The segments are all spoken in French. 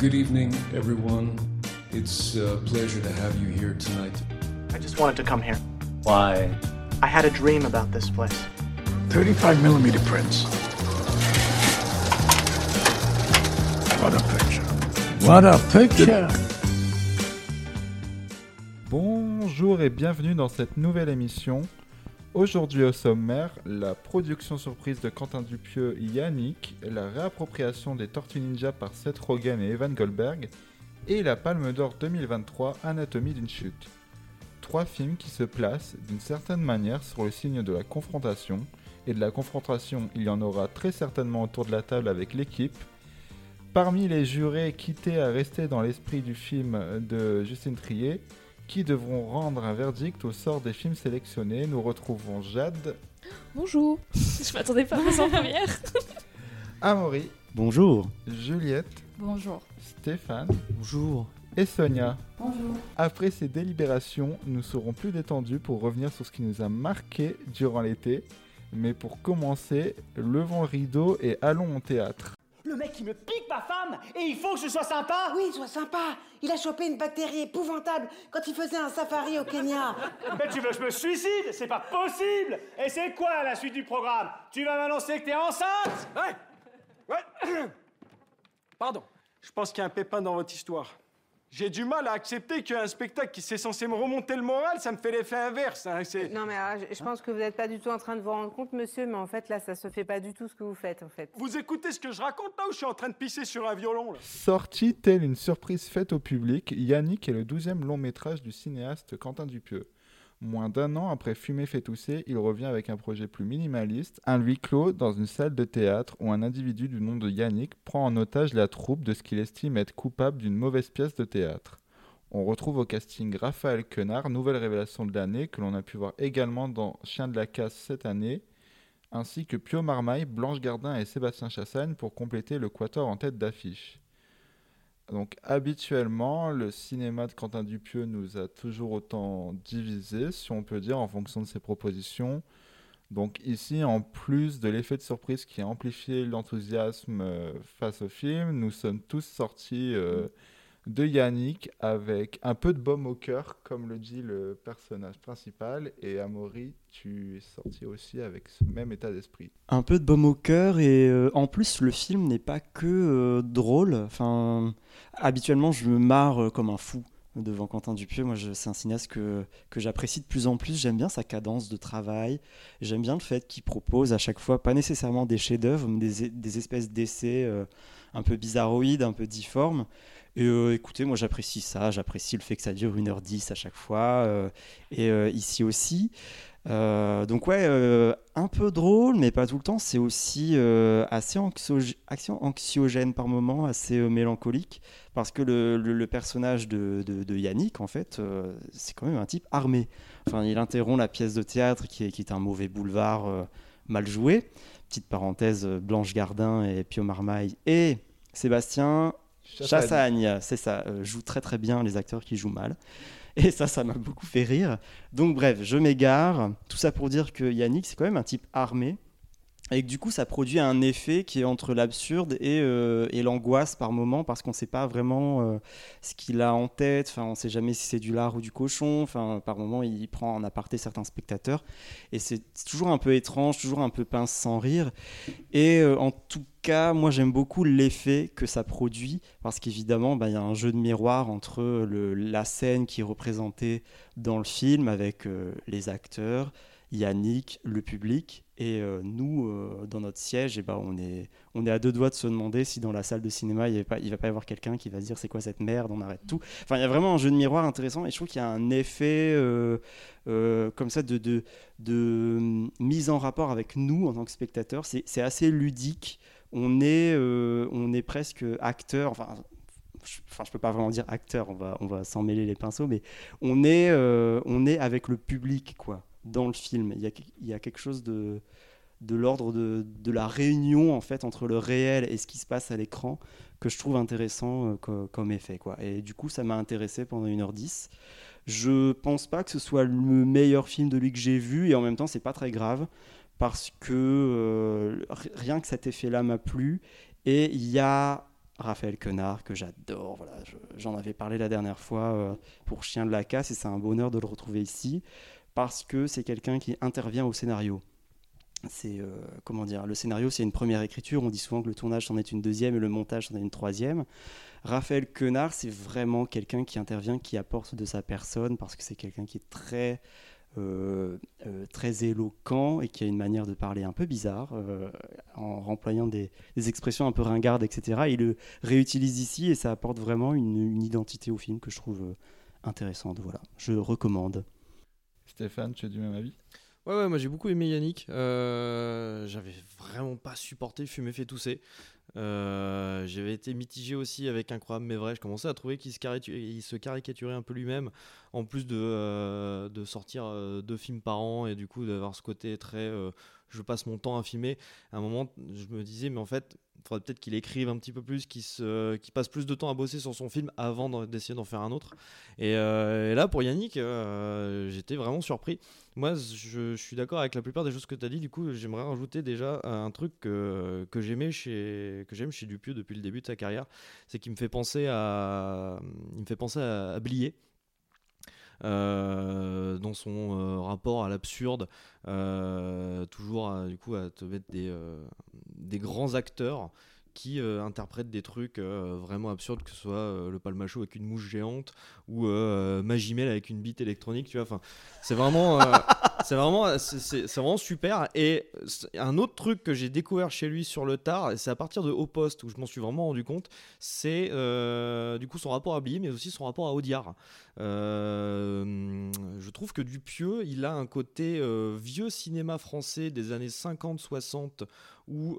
Good evening, everyone. It's a pleasure to have you here tonight. I just wanted to come here. Why? I had a dream about this place. 35 millimeter prints. What a picture. What a picture. Bonjour et bienvenue dans cette nouvelle émission. Aujourd'hui au sommaire, la production surprise de Quentin Dupieux Yannick, la réappropriation des Tortues Ninja par Seth Rogen et Evan Goldberg, et la Palme d'Or 2023 Anatomie d'une chute. Trois films qui se placent d'une certaine manière sur le signe de la confrontation, et de la confrontation il y en aura très certainement autour de la table avec l'équipe. Parmi les jurés quittés à rester dans l'esprit du film de Justine Trier, qui devront rendre un verdict au sort des films sélectionnés, nous retrouvons Jade, Bonjour. Je m'attendais pas à ça en première. Amaury, Bonjour. Juliette, Bonjour. Stéphane Bonjour. et Sonia. Bonjour. Après ces délibérations, nous serons plus détendus pour revenir sur ce qui nous a marqué durant l'été. Mais pour commencer, levons le rideau et allons au théâtre. Le mec, il me pique ma femme et il faut que je sois sympa Oui, sois sympa. Il a chopé une bactérie épouvantable quand il faisait un safari au Kenya. Mais tu veux que je me suicide? C'est pas possible Et c'est quoi la suite du programme? Tu vas m'annoncer que t'es enceinte? Ouais. Ouais. Pardon. Je pense qu'il y a un pépin dans votre histoire. J'ai du mal à accepter qu'un spectacle qui s'est censé me remonter le moral, ça me fait l'effet inverse. hein. C'est- Non, mais ah, je je pense que vous n'êtes pas du tout en train de vous rendre compte, monsieur, mais en fait, là, ça se fait pas du tout ce que vous faites, en fait. Vous écoutez ce que je raconte là ou je suis en train de pisser sur un violon là? Sorti telle une surprise faite au public, Yannick est le 12e long métrage du cinéaste Quentin Dupieux. Moins d'un an après Fumer fait tousser, il revient avec un projet plus minimaliste, un huis clos dans une salle de théâtre où un individu du nom de Yannick prend en otage la troupe de ce qu'il estime être coupable d'une mauvaise pièce de théâtre. On retrouve au casting Raphaël Quenard, nouvelle révélation de l'année, que l'on a pu voir également dans Chien de la casse cette année, ainsi que Pio Marmaille, Blanche Gardin et Sébastien Chassagne pour compléter le quatuor en tête d'affiche. Donc habituellement, le cinéma de Quentin Dupieux nous a toujours autant divisés, si on peut dire, en fonction de ses propositions. Donc ici, en plus de l'effet de surprise qui a amplifié l'enthousiasme euh, face au film, nous sommes tous sortis euh, de Yannick avec un peu de baume au cœur, comme le dit le personnage principal. Et Amaury, tu es sorti aussi avec ce même état d'esprit. Un peu de baume au cœur et euh, en plus le film n'est pas que euh, drôle. Enfin, habituellement je me marre euh, comme un fou devant Quentin Dupieux. Moi, c'est un cinéaste que, que j'apprécie de plus en plus. J'aime bien sa cadence de travail. J'aime bien le fait qu'il propose à chaque fois, pas nécessairement des chefs-d'œuvre, mais des, des espèces d'essais euh, un peu bizarroïdes, un peu difformes. Et euh, écoutez, moi j'apprécie ça. J'apprécie le fait que ça dure 1h10 à chaque fois. euh, et ici aussi. Euh, donc ouais, euh, un peu drôle, mais pas tout le temps. C'est aussi euh, assez anxio- anxiogène par moments, assez mélancolique, parce que le, le- le personnage de, de- de Yannick, en fait, c'est quand même un type armé. Enfin, il interrompt la pièce de théâtre qui est, qui est un mauvais boulevard mal joué. Petite parenthèse, Blanche Gardin et Pio Marmaille et Sébastien Chassagne, c'est ça, joue très très bien les acteurs qui jouent mal. Et ça, ça m'a beaucoup fait rire. Donc bref, je m'égare. Tout ça pour dire que Yannick, c'est quand même un type armé. Et que du coup, ça produit un effet qui est entre l'absurde et, euh, l'angoisse par moment, parce qu'on ne sait pas vraiment euh, ce qu'il a en tête. Enfin, on ne sait jamais si c'est du lard ou du cochon. Enfin, par moment, il prend en aparté certains spectateurs. Et c'est toujours un peu étrange, toujours un peu pince sans rire. Et euh, en tout cas, moi j'aime beaucoup l'effet que ça produit parce qu'évidemment, bah, il y a un jeu de miroir entre la scène qui est représentée dans le film avec les acteurs, Yannick, le public et euh, nous euh, dans notre siège. Et ben on est on est à deux doigts de se demander si dans la salle de cinéma il ne va pas y avoir quelqu'un qui va se dire c'est quoi cette merde, on arrête tout. Enfin, il y a vraiment un jeu de miroir intéressant et je trouve qu'il y a un effet euh, comme ça de, de, de hum, mise en rapport avec nous en tant que spectateurs. C'est assez ludique. On est, on est presque acteur. Enfin, enfin, je peux pas vraiment dire acteur. On va, on va s'en mêler les pinceaux, mais on est, on est avec le public, quoi, dans le film. Il y a, quelque chose de, de l'ordre de, de la réunion en fait entre le réel et ce qui se passe à l'écran que je trouve intéressant euh, co- comme effet, quoi. Et du coup, ça m'a intéressé pendant 1h10. Je pense pas que ce soit le meilleur film de lui que j'ai vu et en même temps, c'est pas très grave parce que euh, ri- rien que cet effet-là m'a plu et il y a Raphaël Quenard, que j'adore. Voilà, je- J'en avais parlé la dernière fois euh, pour Chien de la casse et c'est un bonheur de le retrouver ici parce que c'est quelqu'un qui intervient au scénario. C'est euh, comment dire, le scénario c'est une première écriture. On dit souvent que le tournage c'en est une deuxième et le montage c'en est une troisième. Raphaël Quenard, c'est vraiment quelqu'un qui intervient, qui apporte de sa personne parce que c'est quelqu'un qui est très euh, euh, très éloquent et qui a une manière de parler un peu bizarre, en remployant des, expressions un peu ringardes, etc. Il le réutilise ici et ça apporte vraiment une, une identité au film que je trouve intéressante. Voilà, je recommande. Stéphane, tu es du même avis? Ouais, moi j'ai beaucoup aimé Yannick. Euh, J'avais vraiment pas supporté Fumer fait tousser. Euh, J'avais été mitigé aussi avec Incroyable mais vrai. Je commençais à trouver qu'il se, caricaturait un peu lui-même, en plus de, euh, de sortir deux films par an et du coup d'avoir ce côté très je passe mon temps à filmer. À un moment, je me disais, mais en fait, il faudrait peut-être qu'il écrive un petit peu plus, qu'il qu'il passe plus de temps à bosser sur son film avant d'essayer d'en faire un autre. Et, euh, là, pour Yannick, euh, j'étais vraiment surpris. Moi, je, suis d'accord avec la plupart des choses que tu as dit. Du coup, j'aimerais rajouter déjà un truc que, que j'aimais chez j'aime chez Dupieux depuis le début de sa carrière, c'est qu'il me fait penser me fait penser à, à Blier. Euh, dans son euh, rapport à l'absurde, euh, toujours à, du coup à te mettre des, des grands acteurs qui euh, interprètent des trucs vraiment absurdes, que ce soit le palmacho avec une mouche géante ou Magimel avec une bite électronique, tu vois. Enfin, c'est vraiment, c'est vraiment, vraiment super. Et un autre truc que j'ai découvert chez lui sur le tard, c'est à partir de Haut Poste où je m'en suis vraiment rendu compte, c'est euh, du coup son rapport à Blier, mais aussi son rapport à Audiard. Euh, je trouve que Dupieux, il a un côté euh, vieux cinéma français des années 50-60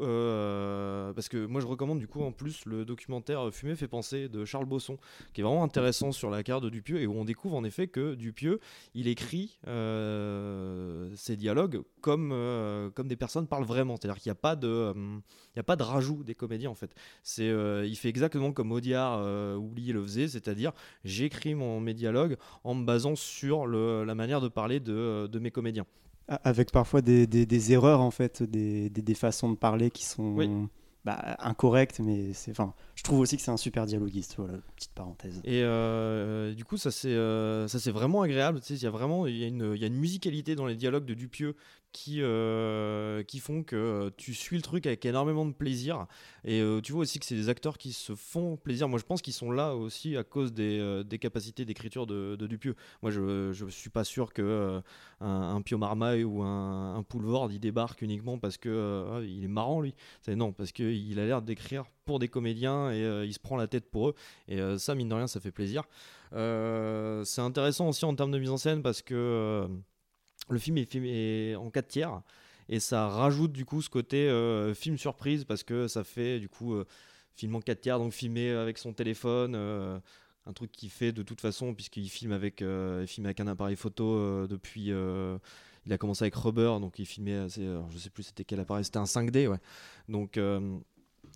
euh, parce que moi je recommande du coup en plus le documentaire Fumer fait penser de Charles Bosson qui est vraiment intéressant sur la carte de Dupieux et où on découvre en effet que Dupieux il écrit euh, ses dialogues comme, euh, comme des personnes parlent vraiment. C'est à dire qu'il n'y a pas de il y a pas de rajout des comédiens en fait. C'est il fait exactement comme Audiard oublié le faisait c'est à dire j'écris mon mes dialogues en me basant sur le, la manière de parler de, de mes comédiens Avec parfois des, des- des erreurs, en fait, des, des- façons de parler qui sont Oui. bah, incorrectes, mais c'est, enfin, je trouve aussi que c'est un super dialoguiste. Voilà, petite parenthèse. Et euh, du coup, ça c'est euh, ça c'est vraiment agréable. Il y a vraiment y a une il y a une musicalité dans les dialogues de Dupieux qui euh, qui font que euh, tu suis le truc avec énormément de plaisir. Et euh, tu vois aussi que c'est des acteurs qui se font plaisir. Moi, je pense qu'ils sont là aussi à cause des, des capacités d'écriture de, Dupieux. Moi, je je suis pas sûr que un, Pio Marmaille ou un, un Poulvord il débarque uniquement parce que ah, il est marrant lui. Non parce que il a l'air d'écrire pour des comédiens et il se prend la tête pour eux. Et ça, mine de rien, ça fait plaisir. C'est intéressant aussi en termes de mise en scène parce que le film est filmé en 4 tiers et ça rajoute du coup ce côté euh, film surprise parce que ça fait du coup euh, film en 4 tiers, donc filmé avec son téléphone. euh, un truc qu'il fait de toute façon puisqu'il filme avec, il filme avec un appareil photo depuis il a commencé avec Rubber donc il filmait assez, je sais plus c'était quel appareil c'était un 5D ouais donc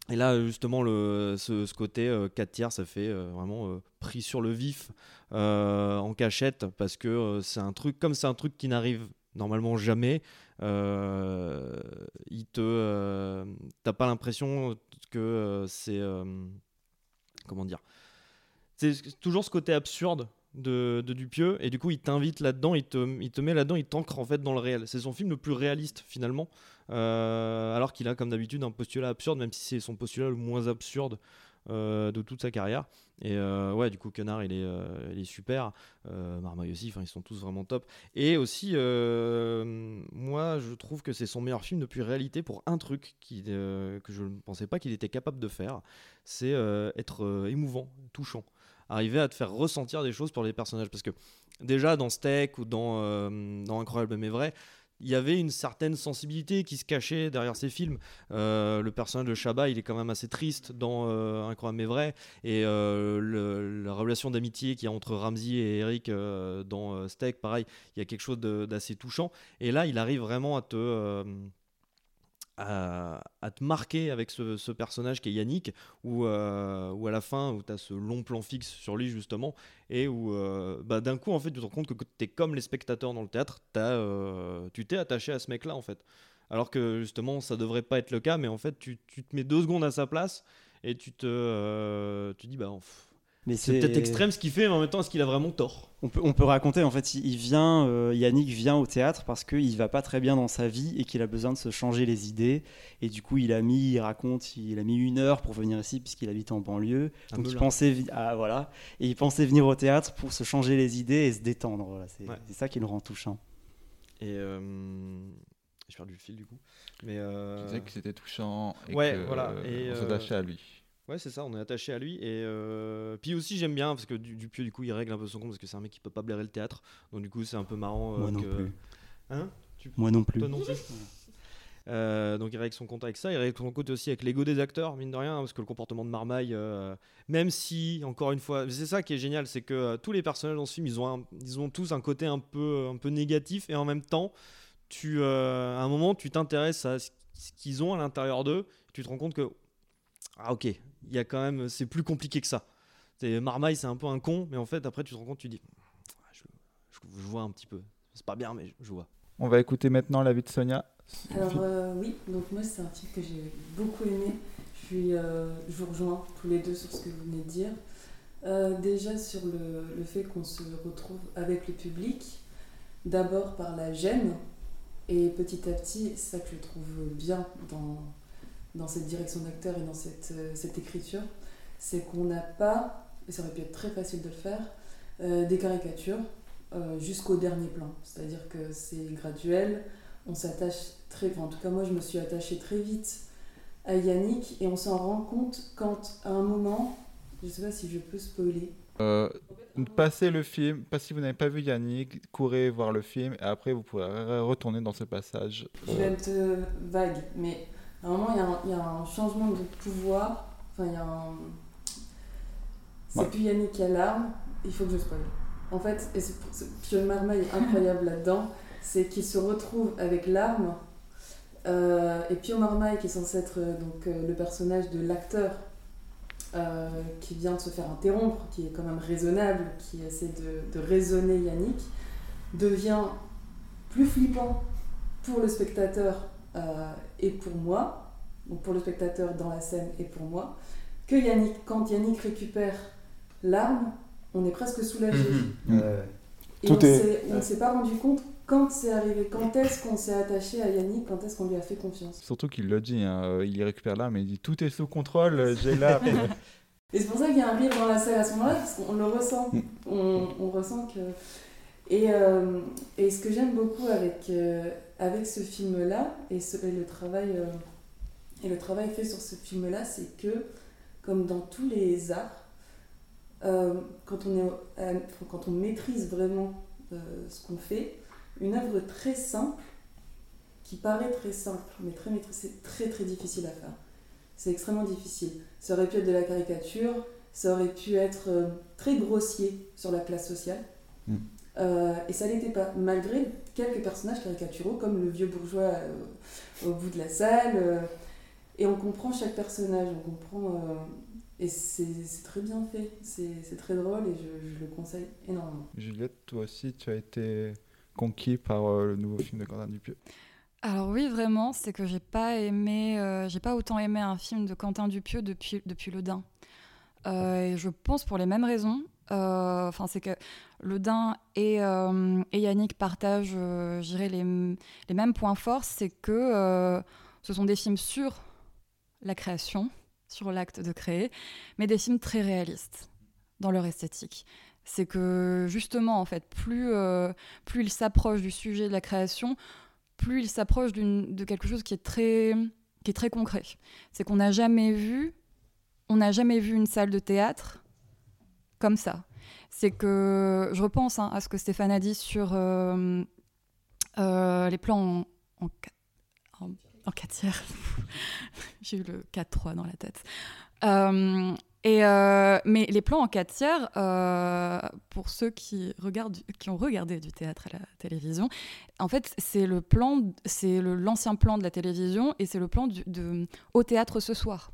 et là, justement, ce, côté euh, 4 tiers, ça fait euh, vraiment euh, pris sur le vif euh, en cachette parce que euh, c'est un truc, comme c'est un truc qui n'arrive normalement jamais, il te. T'as pas l'impression que c'est. comment dire C'est toujours ce côté absurde de, de Dupieux et du coup il t'invite là-dedans, il te, il te met là-dedans, il t'ancre en fait dans le réel. C'est son film le plus réaliste finalement, alors qu'il a comme d'habitude un postulat absurde, même si c'est son postulat le moins absurde euh, de toute sa carrière. Et euh, ouais, du coup Quenard il est, euh, il est super, euh, Marmaille aussi, ils sont tous vraiment top. Et aussi, euh, moi je trouve que c'est son meilleur film depuis réalité pour un truc qui, euh, que je ne pensais pas qu'il était capable de faire, c'est euh, être euh, émouvant, touchant arriver à te faire ressentir des choses pour les personnages. Parce que déjà dans Steak ou dans, euh, dans Incroyable mais vrai, il y avait une certaine sensibilité qui se cachait derrière ces films. Euh, le personnage de Chabat, il est quand même assez triste dans euh, Incroyable mais vrai. Et euh, la relation d'amitié qu'il y a entre Ramsey et Eric dans Steak, pareil, il y a quelque chose d'assez touchant. Et là, il arrive vraiment à te... à, te marquer avec ce, personnage qui est Yannick, où, euh, à la fin, où tu as ce long plan fixe sur lui justement, et où euh, bah, d'un coup, en fait, tu te rends compte que tu es comme les spectateurs dans le théâtre, t'as, euh, tu t'es attaché à ce mec-là, en fait. Alors que justement, ça devrait pas être le cas, mais en fait, tu, tu te mets deux secondes à sa place, et tu te, tu dis bah Mais c'est peut-être extrême ce qu'il fait, mais en même temps est-ce qu'il a vraiment tort? On peut, on peut raconter, en fait, il vient, euh, Yannick vient au théâtre parce qu'il va pas très bien dans sa vie et qu'il a besoin de se changer les idées. Et du coup, il a mis, il raconte, il a mis une heure pour venir ici puisqu'il habite en banlieue. Un Donc il pensait, ah, voilà, et il pensait venir au théâtre pour se changer les idées et se détendre. Voilà, c'est Ouais. ça qui le rend touchant. Et euh, j'ai perdu le fil du coup. Mais euh, Tu disais que c'était touchant et Ouais, que, voilà, et, on euh, s'attachait à lui. Ouais, c'est ça, on est attaché à lui. Et euh, puis aussi, j'aime bien parce que Du- Dupieux, du coup, il règle un peu son compte parce que c'est un mec qui peut pas blairer le théâtre. Donc, du coup, c'est un peu marrant. euh, Moi non que- plus. Hein? Tu- Moi non plus. Toi non plus? Euh, donc il règle son compte avec ça, il règle son compte aussi avec l'ego des acteurs, mine de rien, hein, parce que le comportement de Marmaille, euh, même si, encore une fois, c'est ça qui est génial, c'est que euh, tous les personnages dans ce film, ils ont, un- ils ont tous un côté un peu, un peu négatif, et en même temps, tu, à un moment, tu t'intéresses à ce qu'ils ont à l'intérieur d'eux, tu te rends compte que, ah ok, il y a quand même, c'est plus compliqué que ça. C'est- Marmaille, c'est un peu un con, mais en fait, après, tu te rends compte, tu dis, Ah, je, je- je vois un petit peu. C'est pas bien, mais je, je vois. On va écouter maintenant l'avis de Sonia. Alors euh, oui, donc moi c'est un film que j'ai beaucoup aimé. Je, suis, euh, je vous rejoins tous les deux sur ce que vous venez de dire. Euh, déjà sur le, le fait qu'on se retrouve avec le public, d'abord par la gêne, et petit à petit, c'est ça que je trouve bien dans, dans cette direction d'acteur et dans cette, euh, cette écriture, c'est qu'on n'a pas, et ça aurait pu être très facile de le faire, euh, des caricatures euh, jusqu'au dernier plan. C'est-à-dire que c'est graduel, on s'attache très enfin, en tout cas moi je me suis attachée très vite à Yannick et on s'en rend compte quand à un moment je sais pas si je peux spoiler Euh, passez le film, pas si vous n'avez pas vu Yannick, courez voir le film et après vous pourrez re- retourner dans ce passage. je vais être vague mais à un moment il y a un, il y a un changement de pouvoir enfin il y a un c'est Ouais. plus Yannick qui a l'arme il faut que je spoil en fait et c'est- Pio Marmaille est incroyable là-dedans c'est qu'il se retrouve avec l'arme Euh, et Pio Marmaille, qui est censé être euh, donc, euh, le personnage de l'acteur euh, qui vient de se faire interrompre, qui est quand même raisonnable, qui essaie de, de raisonner Yannick, devient plus flippant pour le spectateur et pour moi, donc pour le spectateur dans la scène et pour moi, que Yannick. Quand Yannick récupère l'arme, on est presque soulagé. Mhm. Et Tout on ne s'est pas rendu compte quand c'est arrivé, quand est-ce qu'on s'est attaché à Yannick, quand est-ce qu'on lui a fait confiance. Surtout qu'il le dit, hein, euh, il récupère l'arme et il dit tout est sous contrôle, j'ai l'arme. Et c'est pour ça qu'il y a un rire dans la salle à ce moment-là, parce qu'on le ressent. On, on ressent que. Et, euh, et ce que j'aime beaucoup avec, euh, avec ce film-là, et, le travail, euh, et le travail fait sur ce film-là, c'est que, comme dans tous les arts, euh, quand, on est, euh, quand on maîtrise vraiment ce qu'on fait, une œuvre très simple, qui paraît très simple, mais très maîtrisée, c'est très très difficile à faire. C'est extrêmement difficile. Ça aurait pu être de la caricature, ça aurait pu être très grossier sur la classe sociale. Mm. Euh, et ça n'était pas, malgré quelques personnages caricaturaux, comme le vieux bourgeois euh, au bout de la salle. euh, et on comprend chaque personnage, on comprend. euh, et c'est c'est très bien fait, c'est c'est très drôle et je, je le conseille énormément. Juliette, toi aussi, tu as été conquis par euh, le nouveau film de Quentin Dupieux. Alors oui, vraiment, c'est que j'ai pas aimé, euh, j'ai pas autant aimé un film de Quentin Dupieux depuis, depuis Le Dain. Euh, et je pense pour les mêmes raisons. Euh, Enfin, c'est que Le Dain et, euh, et Yannick partagent, euh, les, les mêmes points forts. C'est que euh, ce sont des films sur la création, sur l'acte de créer, mais des films très réalistes dans leur esthétique. C'est que justement, en fait, plus, euh, plus ils s'approchent du sujet de la création, plus il s'approche d'une- de quelque chose qui est très, qui est très concret. C'est qu'on n'a jamais vu, on n'a jamais vu une salle de théâtre comme ça. C'est que je repense hein, à ce que Stéphane a dit sur euh, euh, les plans en, en, en, en quatre tiers. J'ai eu le 4-3 dans la tête. Euh, mais les plans en 4 tiers, pour ceux qui, regardent, qui ont regardé du théâtre à la télévision, en fait, c'est le plan, c'est l'ancien plan de la télévision et c'est le plan de, au théâtre ce soir.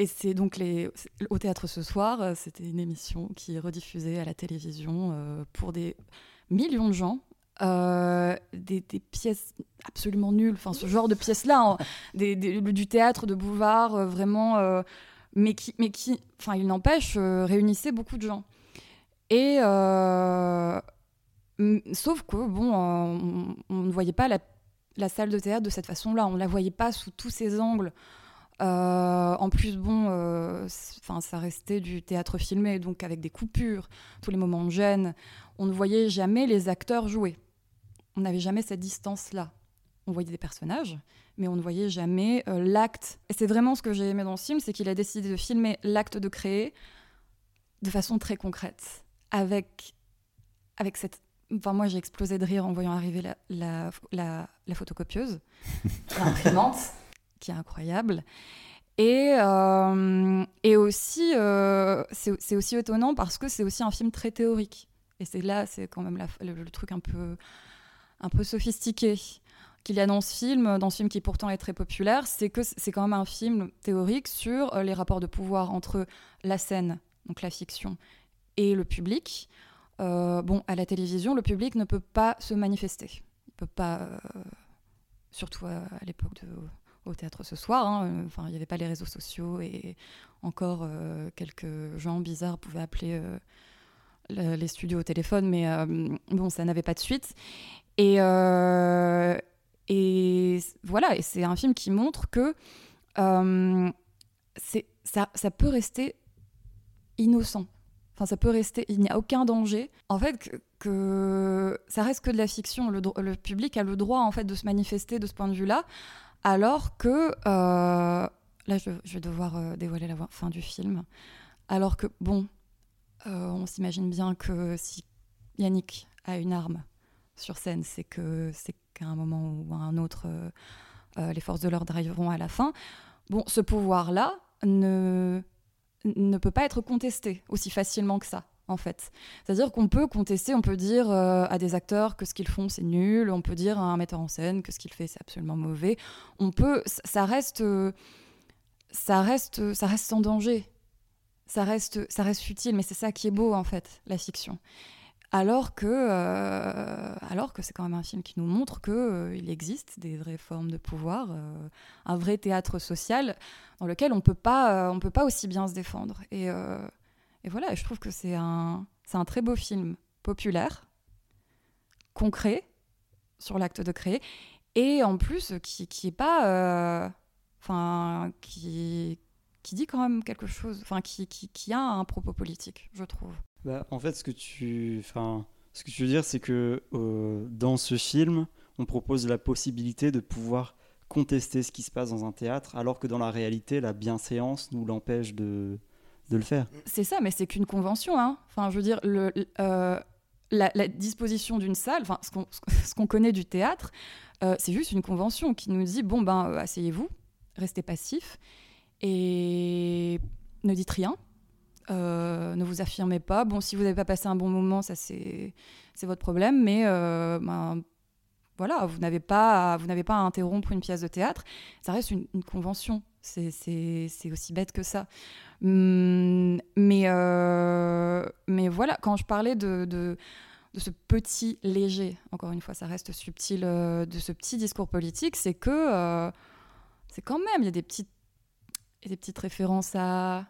Et c'est donc les, au théâtre ce soir, euh, c'était une émission qui est rediffusée à la télévision euh, pour des millions de gens euh, des, des pièces absolument nulles, enfin ce genre de pièces-là, hein, des- des- du théâtre de boulevard, euh, vraiment, mais qui, mais qui, enfin il n'empêche, réunissait beaucoup de gens. Et sauf que bon, on, on ne voyait pas la, la salle de théâtre de cette façon-là, on ne la voyait pas sous tous ses angles. Euh, en plus, bon, euh, ça restait du théâtre filmé, donc avec des coupures, tous les moments de gêne. On ne voyait jamais les acteurs jouer. On n'avait jamais cette distance-là. On voyait des personnages, mais on ne voyait jamais euh, l'acte. Et c'est vraiment ce que j'ai aimé dans ce film, c'est qu'il a décidé de filmer l'acte de créer de façon très concrète, avec, avec cette... Enfin, moi, j'ai explosé de rire en voyant arriver la, la, la, la photocopieuse, l'imprimante, qui est incroyable. Et, euh, et aussi, euh, c'est aussi étonnant parce que c'est aussi un film très théorique. Et c'est là, c'est quand même le, truc un peu, un peu sophistiqué qu'il y a dans ce film, dans ce film qui pourtant est très populaire, c'est que c'est quand même un film théorique sur euh, les rapports de pouvoir entre la scène, donc la fiction, et le public. Euh, bon, à la télévision, le public ne peut pas se manifester. Il peut pas, surtout à, à l'époque de au théâtre ce soir. hein, Enfin, il n'y avait pas les réseaux sociaux et encore euh, quelques gens bizarres pouvaient appeler euh, le- les studios au téléphone, mais euh, bon, ça n'avait pas de suite. Et, voilà, et c'est un film qui montre que ça, peut rester innocent. Enfin, ça peut rester, il n'y a aucun danger. En fait, que, ça reste que de la fiction. Le, le public a le droit, en fait, de se manifester de ce point de vue-là, alors que euh, là, je, vais devoir euh, dévoiler la fin du film. Alors que bon, euh, on s'imagine bien que si Yannick a une arme sur scène, c'est que c'est qu'à un moment ou à un autre, les forces de l'ordre arriveront à la fin. Bon, ce pouvoir-là ne peut pas être contesté aussi facilement que ça, en fait. C'est-à-dire qu'on peut contester, on peut dire euh, à des acteurs que ce qu'ils font c'est nul, on peut dire à un metteur en scène que ce qu'il fait c'est absolument mauvais. On peut, ça- reste, euh, ça reste, ça reste sans danger. Ça reste, ça reste futile, mais c'est ça qui est beau en fait, la fiction. Alors que, euh, alors que c'est quand même un film qui nous montre que il existe des vraies formes de pouvoir, un vrai théâtre social dans lequel on peut pas, on peut pas aussi bien se défendre. Et, et voilà, je trouve que c'est un, un très beau film populaire, concret sur l'acte de créer, et en plus qui, qui est pas, euh, enfin, qui, qui dit quand même quelque chose, enfin, qui, qui, qui a un propos politique, je trouve. Bah, en fait, ce que tu, ce que tu veux dire, c'est que euh, dans ce film, on propose la possibilité de pouvoir contester ce qui se passe dans un théâtre, alors que dans la réalité, la bienséance nous l'empêche de, de le faire. C'est ça, mais c'est qu'une convention. Hein. Enfin, je veux dire, euh, la, disposition d'une salle, enfin, ce qu'on connaît du théâtre, euh, c'est juste une convention qui nous dit bon, ben, euh, asseyez-vous, restez passif et ne dites rien. Ne vous affirmez pas. Bon, si vous n'avez pas passé un bon moment, ça c'est votre problème, mais ben, voilà, vous n'avez pas, à- pas à interrompre une pièce de théâtre. Ça reste une convention. C'est- aussi bête que ça. Hum, mais, euh, mais voilà, quand je parlais de, de, ce petit léger, encore une fois, ça reste subtil, euh, de ce petit discours politique, c'est que euh, c'est quand même, il y a des petites, des petites références à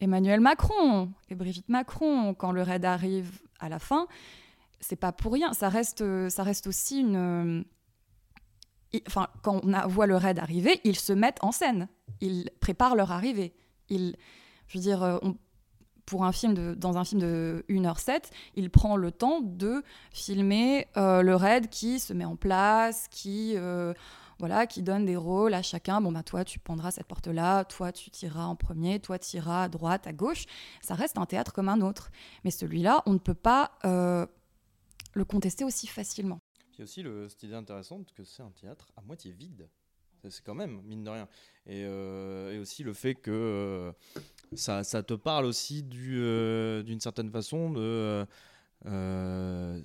Emmanuel Macron et Brigitte Macron quand le raid arrive à la fin. C'est pas pour rien, ça reste, ça reste aussi une. Enfin, quand on voit le raid arriver, ils se mettent en scène, ils préparent leur arrivée. Je veux dire, euh, pour un film dans un film de 1h07, il prend le temps de filmer euh, le raid qui se met en place, qui, euh, voilà, qui donne des rôles à chacun. Bon, bah, toi, tu prendras cette porte-là, toi, tu tireras en premier, toi, tu iras à droite, à gauche. Ça reste un théâtre comme un autre. Mais celui-là, on ne peut pas le contester aussi facilement. Puis aussi cette idée intéressante que c'est un théâtre à moitié vide. C'est quand même, mine de rien. Et, euh, et aussi le fait que euh, ça, ça te parle aussi euh, d'une certaine façon de.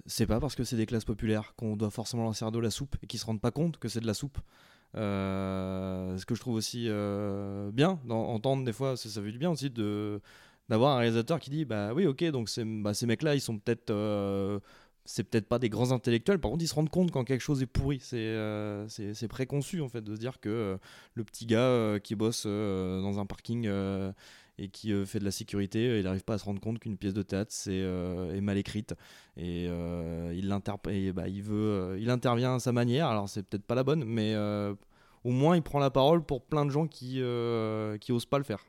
c'est pas parce que c'est des classes populaires qu'on doit forcément lancer de la soupe et qu'ils se rendent pas compte que c'est de la soupe. Ce que je trouve aussi bien d'entendre des fois, ça, fait du bien aussi d'avoir un réalisateur qui dit bah oui ok donc ces, bah, mecs là ils sont peut-être c'est peut-être pas des grands intellectuels, par contre ils se rendent compte quand quelque chose est pourri. C'est euh, préconçu en fait de se dire que euh, le petit gars euh, qui bosse dans un parking et qui fait de la sécurité, il n'arrive pas à se rendre compte qu'une pièce de théâtre est mal écrite et il, bah, il, veut, il intervient à sa manière. Alors c'est peut-être pas la bonne, mais au moins il prend la parole pour plein de gens qui, qui pas le faire.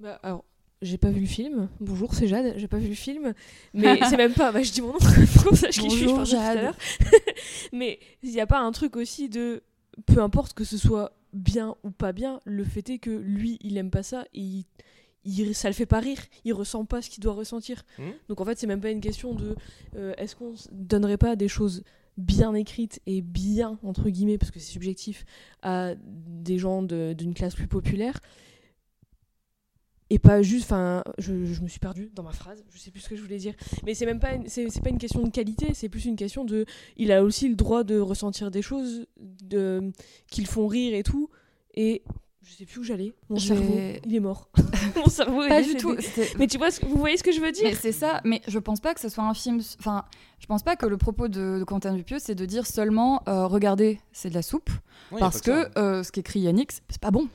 Bah, alors, j'ai pas vu le film. Bonjour, c'est Jade. J'ai pas vu le film. Mais c'est même pas. Bah, je dis mon nom. Qu'on sache qui je suis, je Jade. mais il n'y a pas un truc aussi de. Peu importe que ce soit bien ou pas bien, le fait est que lui, il aime pas ça et il. il- ça le fait pas rire, il ressent pas ce qu'il doit ressentir. Mhm. Donc en fait, c'est même pas une question de euh, est-ce qu'on donnerait pas des choses bien écrites et bien, entre guillemets, parce que c'est subjectif, à des gens de- d'une classe plus populaire et pas juste enfin je, je me suis perdue dans ma phrase je sais plus ce que je voulais dire mais c'est même pas une, c'est, c'est pas une question de qualité c'est plus une question de il a aussi le droit de ressentir des choses de qui le font rire et tout et je sais plus où j'allais mon cerveau il est mort mon cerveau est Pas du décédé. tout. mais tu vois ce que- vous voyez ce que je veux dire? Mais c'est ça, mais je pense pas que ce soit un film. Enfin, je pense pas que le propos de, de Quentin Dupieux, c'est de dire seulement euh, regardez, c'est de la soupe. Parce que que euh, ce qu'écrit Yannick, c'est c'est pas bon.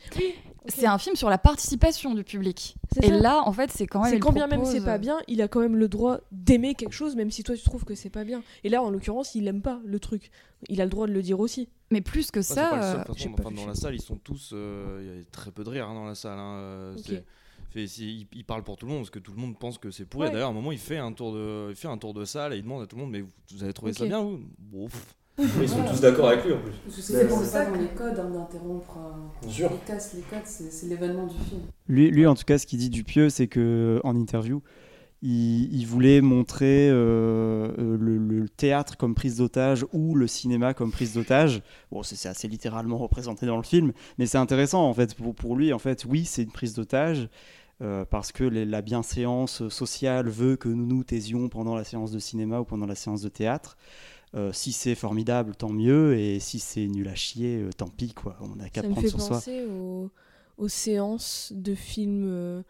C'est un film sur la participation du public. Et ça. là, en fait, c'est quand même. c'est quand bien même propose- c'est pas bien il a quand même le droit d'aimer quelque chose même si toi tu trouves que c'est pas bien et là en l'occurrence il aime pas le truc il a le droit de le dire aussi Mais plus que Ouais, c'est pas le seul, ça. euh, façon, pas enfin, vu dans la salle, ils sont tous. euh, Il y a très peu de rire hein, dans la salle. hein, euh, fait- il, il parle pour tout le monde parce que tout le monde pense que c'est pourri. Ouais. D'ailleurs, à un moment, il fait un tour de, il fait un tour de salle et il demande à tout le monde Mais vous, vous avez trouvé ça bien vous? Bon, pff. Ils sont tous d'accord avec lui en plus. C'est pour ça dans les codes hein, d'interrompre. euh, Bien sûr. Il casse les codes, c'est l'événement du film. Lui, lui, en tout cas, ce qu'il dit Dupieux, c'est que en interview, il, il voulait montrer euh, euh, le, le théâtre comme prise d'otage ou le cinéma comme prise d'otage. Bon, c'est c'est assez littéralement représenté dans le film, mais c'est intéressant en fait pour, pour lui. En fait, oui, c'est une prise d'otage. euh, parce que les- la bienséance sociale veut que nous nous taisions pendant la séance de cinéma ou pendant la séance de théâtre. Euh, si c'est formidable, tant mieux, et si c'est nul à chier, euh, tant pis, quoi. On a qu'à Ça me prendre fait sur soi. penser aux, aux séances de films, euh,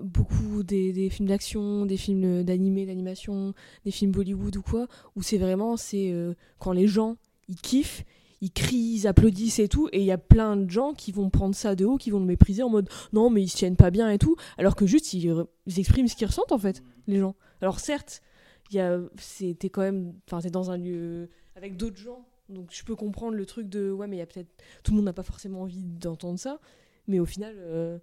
beaucoup des, des films d'action, des films d'animé, d'animation, des films Bollywood ou quoi, où c'est vraiment c'est quand les gens ils kiffent, ils crient, ils applaudissent et tout, et il y a plein de gens qui vont prendre ça de haut, qui vont le mépriser en mode non mais ils se tiennent pas bien et tout, alors que juste ils, expriment ce qu'ils ressentent en fait, les gens. Alors certes, y quand même, enfin c'est dans un lieu avec d'autres gens. Donc je peux comprendre le truc de ouais mais il y a peut-être tout le monde n'a pas forcément envie d'entendre ça. Mais au final euh,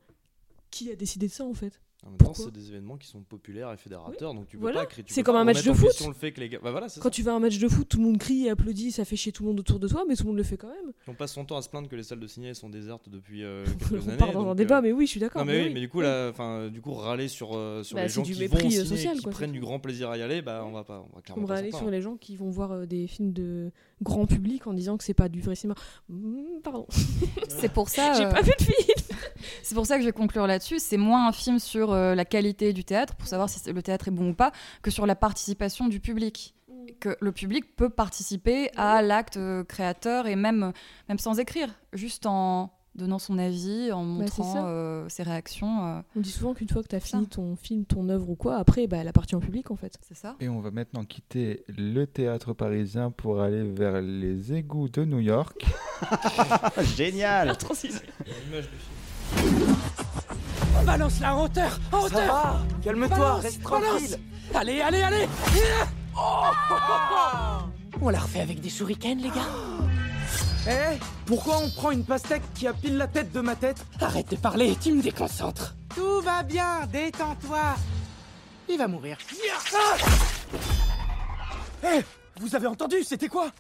qui a décidé de ça en fait? En même temps, Pourquoi c'est des événements qui sont populaires et fédérateurs, donc tu peux Voilà. pas C'est comme un match de foot. question le fait que les gars. Bah voilà, quand ça. tu vas à un match de foot tout le monde crie et applaudit ça fait chier tout le monde autour de toi mais tout le monde le fait quand même On passe son temps à se plaindre que les salles de ciné sont désertes depuis euh, quelques on années. part dans un donc, débat euh, mais oui je suis d'accord Non mais, oui, oui. mais du coup là, du coup râler sur euh, sur Bah, les gens du qui mépris, vont au euh, ciné, social, qui quoi, prennent du grand plaisir à y aller, bah on va pas, on va on va aller sur les gens qui vont voir euh, des films de grand public en disant que c'est pas du vrai cinéma Hmm, pardon C'est pour ça. j'ai euh, pas vu de film C'est pour ça que je vais conclure là-dessus. C'est moins un film sur euh, la qualité du théâtre, pour savoir si le théâtre est bon ou pas, que sur la participation du public. Que le public peut participer à l'acte euh, créateur et même, même sans écrire, juste en donnant son avis, en montrant euh, ses réactions. euh, on dit souvent qu'une fois que t'as fini ton film ton œuvre ou quoi après bah elle appartient au public en fait c'est ça Et on va maintenant quitter le théâtre parisien pour aller vers les égouts de New York. Génial L'image du film. Balance la en hauteur En hauteur Calme-toi, Balance, reste balance. tranquille. Allez, allez, allez On la refait avec des shurikens, les gars Eh Pourquoi on prend une pastèque qui a pile la tête de ma tête Arrête de parler, tu me déconcentres Tout va bien, détends-toi Il va mourir. Ah Eh Vous avez entendu, c'était quoi?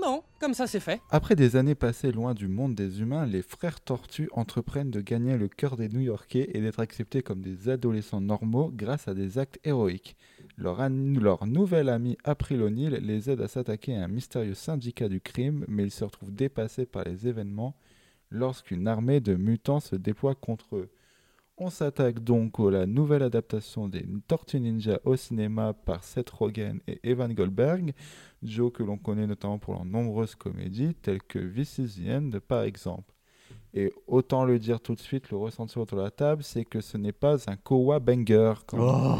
Non, comme ça c'est fait. Après des années passées loin du monde des humains, les frères Tortues entreprennent de gagner le cœur des New-Yorkais et d'être acceptés comme des adolescents normaux grâce à des actes héroïques. Leur, nouvel ami April O'Neil les aide à s'attaquer à un mystérieux syndicat du crime, mais ils se retrouvent dépassés par les événements lorsqu'une armée de mutants se déploie contre eux. On s'attaque donc à la nouvelle adaptation des Tortues Ninja au cinéma par Seth Rogen et Evan Goldberg, Joe que l'on connaît notamment pour leurs nombreuses comédies telles que This is the End par exemple. Et autant le dire tout de suite, le ressenti autour de la table, c'est que ce n'est pas un kowa banger. Oh.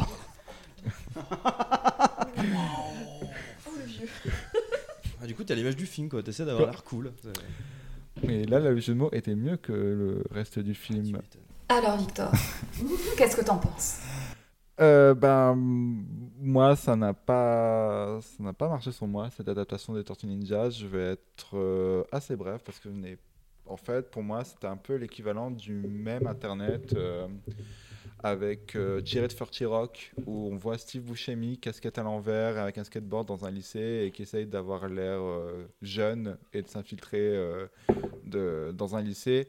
Ah, du coup, t'as l'image du film, quoi. T'essaies d'avoir l'air cool. Mais là, le jeu de mots était mieux que le reste du film. Alors, Victor, qu'est-ce que t'en penses? Euh, ben, moi, ça n'a pas, ça n'a pas marché sur moi, cette adaptation des Tortues Ninja. Je vais être euh, assez bref parce que je n'ai... En fait, pour moi, c'était un peu l'équivalent du même Internet euh, avec euh, Jared Furty Rock, où on voit Steve Buscemi, casquette à l'envers, avec un skateboard dans un lycée et qui essaye d'avoir l'air euh, jeune et de s'infiltrer euh, dans un lycée.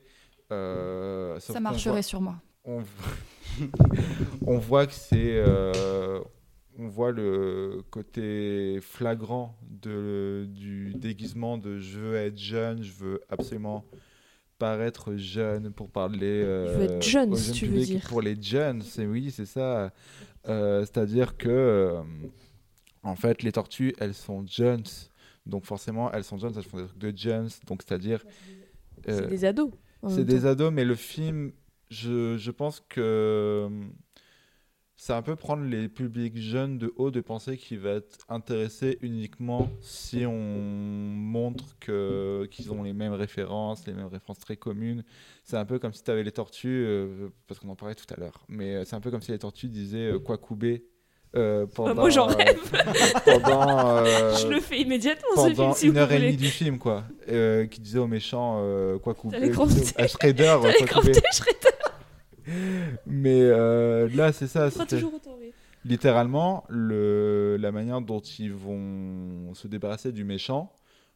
Euh, Ça marcherait voit- sur moi. on, on voit que c'est on voit le côté flagrant de, du déguisement de je veux être jeune, je veux absolument paraître jeune pour parler euh, veux être jeune, si tu veux dire. Pour les jeunes, c'est oui, c'est ça. Euh, C'est-à-dire que euh, en fait, les tortues, elles sont jeunes. Donc forcément, elles sont jeunes, elles font des trucs de jeunes. Donc c'est-à-dire... C'est euh, des ados, C'est des ados, mais le film, je, je pense que c'est un peu prendre les publics jeunes de haut de penser qu'il va être intéressé uniquement si on montre que qu'ils ont les mêmes références, les mêmes références très communes. C'est un peu comme si tu avais les tortues, euh, parce qu'on en parlait tout à l'heure, mais euh, c'est un peu comme si les tortues disaient euh, quoi couper. Euh, pendant, moi, j'en rêve. pendant, Je le fais immédiatement, ce film, pendant si une vous heure et demie du film, quoi. Qui disait aux méchants quoi couper. Shredder, quoi couper. Mais euh, là, c'est ça. Toujours autant. Littéralement, le, la manière dont ils vont se débarrasser du méchant,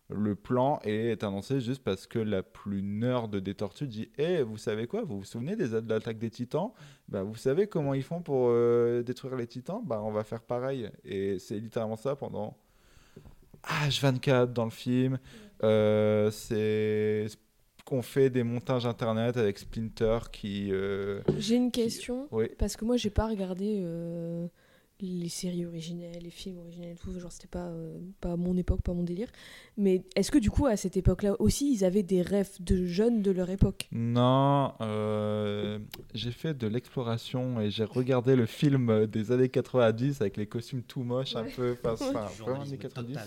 le plan est annoncé juste parce que la plus nerd des tortues dit Eh, vous savez quoi? Vous vous souvenez des, de l'attaque des titans? Bah, Vous savez comment ils font pour euh, détruire les titans? Bah, On va faire pareil. Et c'est littéralement ça pendant H24 dans le film. Euh, c'est qu'on fait des montages internet avec Splinter qui. euh, J'ai une qui- question, Oui. parce que moi j'ai pas regardé euh, les séries originelles, les films originels et tout, genre c'était pas, euh, pas mon époque, pas mon délire. Mais est-ce que du coup à cette époque-là aussi ils avaient des rêves de jeunes de leur époque? Non, euh, j'ai fait de l'exploration et j'ai regardé le film des années 90 avec les costumes tout moches, un peu, enfin, Ouais. enfin, vraiment années 90.